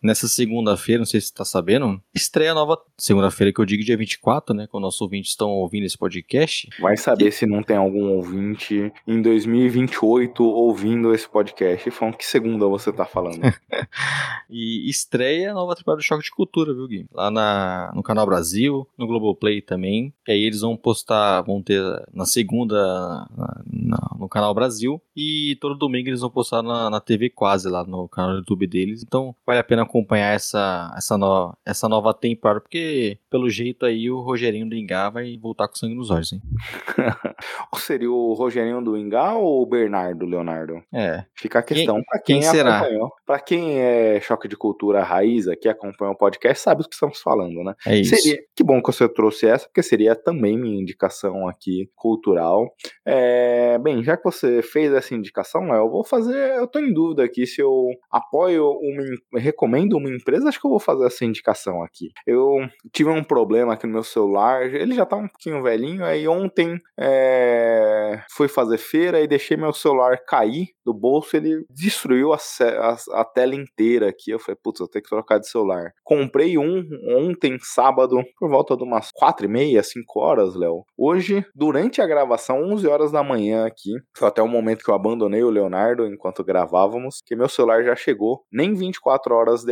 Speaker 2: Nessa segunda-feira, não sei se você tá sabendo, estreia a nova segunda-feira, que eu digo dia 24, né? Quando nossos ouvintes estão ouvindo esse podcast.
Speaker 1: Vai saber se não tem algum ouvinte em 2028 ouvindo esse podcast e falando que segunda você tá falando. [LAUGHS]
Speaker 2: e estreia a nova temporada do Choque de Cultura, viu, Gui? Lá na, no Canal Brasil, no Globoplay também. E aí eles vão postar, vão ter na segunda na, na, no Canal Brasil e todo domingo eles vão postar na, na TV Quase, lá no canal do YouTube deles. Então vale a pena acompanhar essa, essa, no, essa nova temporada, porque pelo jeito aí o Rogerinho do Ingá vai voltar com sangue nos olhos, hein? [LAUGHS]
Speaker 1: Seria o Rogerinho do Ingá ou o Bernardo Leonardo?
Speaker 2: É.
Speaker 1: Fica a questão quem, pra quem, quem será? Pra quem é choque de cultura raiz aqui, acompanha o podcast, sabe o que estamos falando, né?
Speaker 2: É isso.
Speaker 1: Seria, que bom que você trouxe essa, porque seria também minha indicação aqui cultural. É, bem, já que você fez essa indicação, eu vou fazer. Eu tô em dúvida aqui se eu apoio uma. recomendo recomendo uma empresa, acho que eu vou fazer essa indicação aqui. Eu tive um problema aqui no meu celular, ele já tá um pouquinho velhinho, aí ontem é, fui fazer feira e deixei meu celular cair do bolso, ele destruiu a, a, a tela inteira aqui. Eu falei, putz, eu tenho que trocar de celular. Comprei um ontem, sábado, por volta de umas 4 e meia, 5 horas, Léo. Hoje, durante a gravação, 11 horas da manhã aqui, foi até o momento que eu abandonei o Leonardo enquanto gravávamos, que meu celular já chegou, nem 24 horas depois,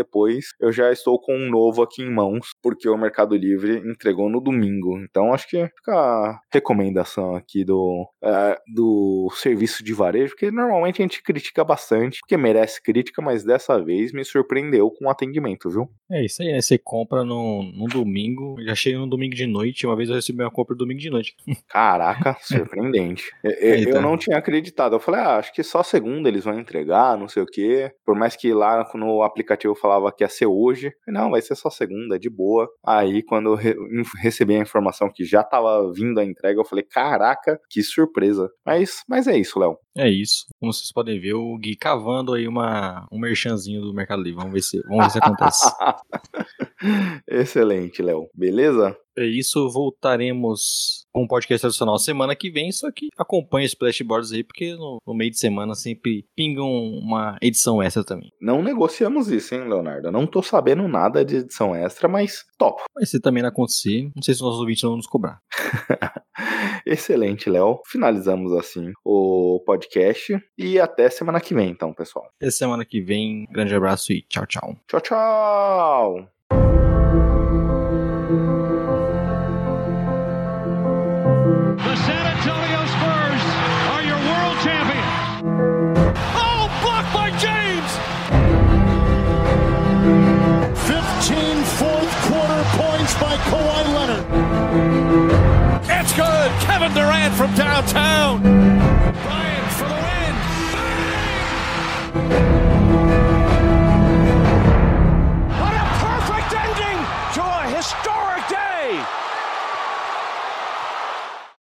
Speaker 1: eu já estou com um novo aqui em mãos, porque o Mercado Livre entregou no domingo. Então, acho que fica a recomendação aqui do, uh, do serviço de varejo, porque normalmente a gente critica bastante, porque merece crítica, mas dessa vez me surpreendeu com o atendimento, viu?
Speaker 2: É isso aí, né? Você compra no, no domingo, já chega no domingo de noite, uma vez eu recebi uma compra no domingo de noite. [LAUGHS]
Speaker 1: Caraca, surpreendente. [LAUGHS] eu, eu não tinha acreditado. Eu falei, ah, acho que só segunda eles vão entregar, não sei o quê. Por mais que lá no aplicativo falava que ia ser hoje, não, vai ser só segunda, de boa. Aí quando eu re recebi a informação que já tava vindo a entrega, eu falei, caraca, que surpresa. Mas, mas é isso, Léo.
Speaker 2: É isso. Como vocês podem ver, o Gui cavando aí uma, um merchanzinho do Mercado Livre. Vamos ver se, vamos ver se acontece. [LAUGHS]
Speaker 1: Excelente, Léo. Beleza?
Speaker 2: É isso, voltaremos com um podcast tradicional semana que vem, só que acompanhe os Splashboards aí, porque no, no, meio de semana sempre pingam uma edição extra também.
Speaker 1: Não negociamos isso, hein, Leonardo? não tô sabendo nada de edição extra, mas top.
Speaker 2: Vai ser também não acontecer, não sei se os nossos ouvintes vão nos cobrar. [LAUGHS]
Speaker 1: Excelente, Léo. Finalizamos assim o podcast e até semana que vem, então, pessoal.
Speaker 2: Até semana que vem. Grande abraço e tchau, tchau.
Speaker 1: Tchau, tchau. Downtown.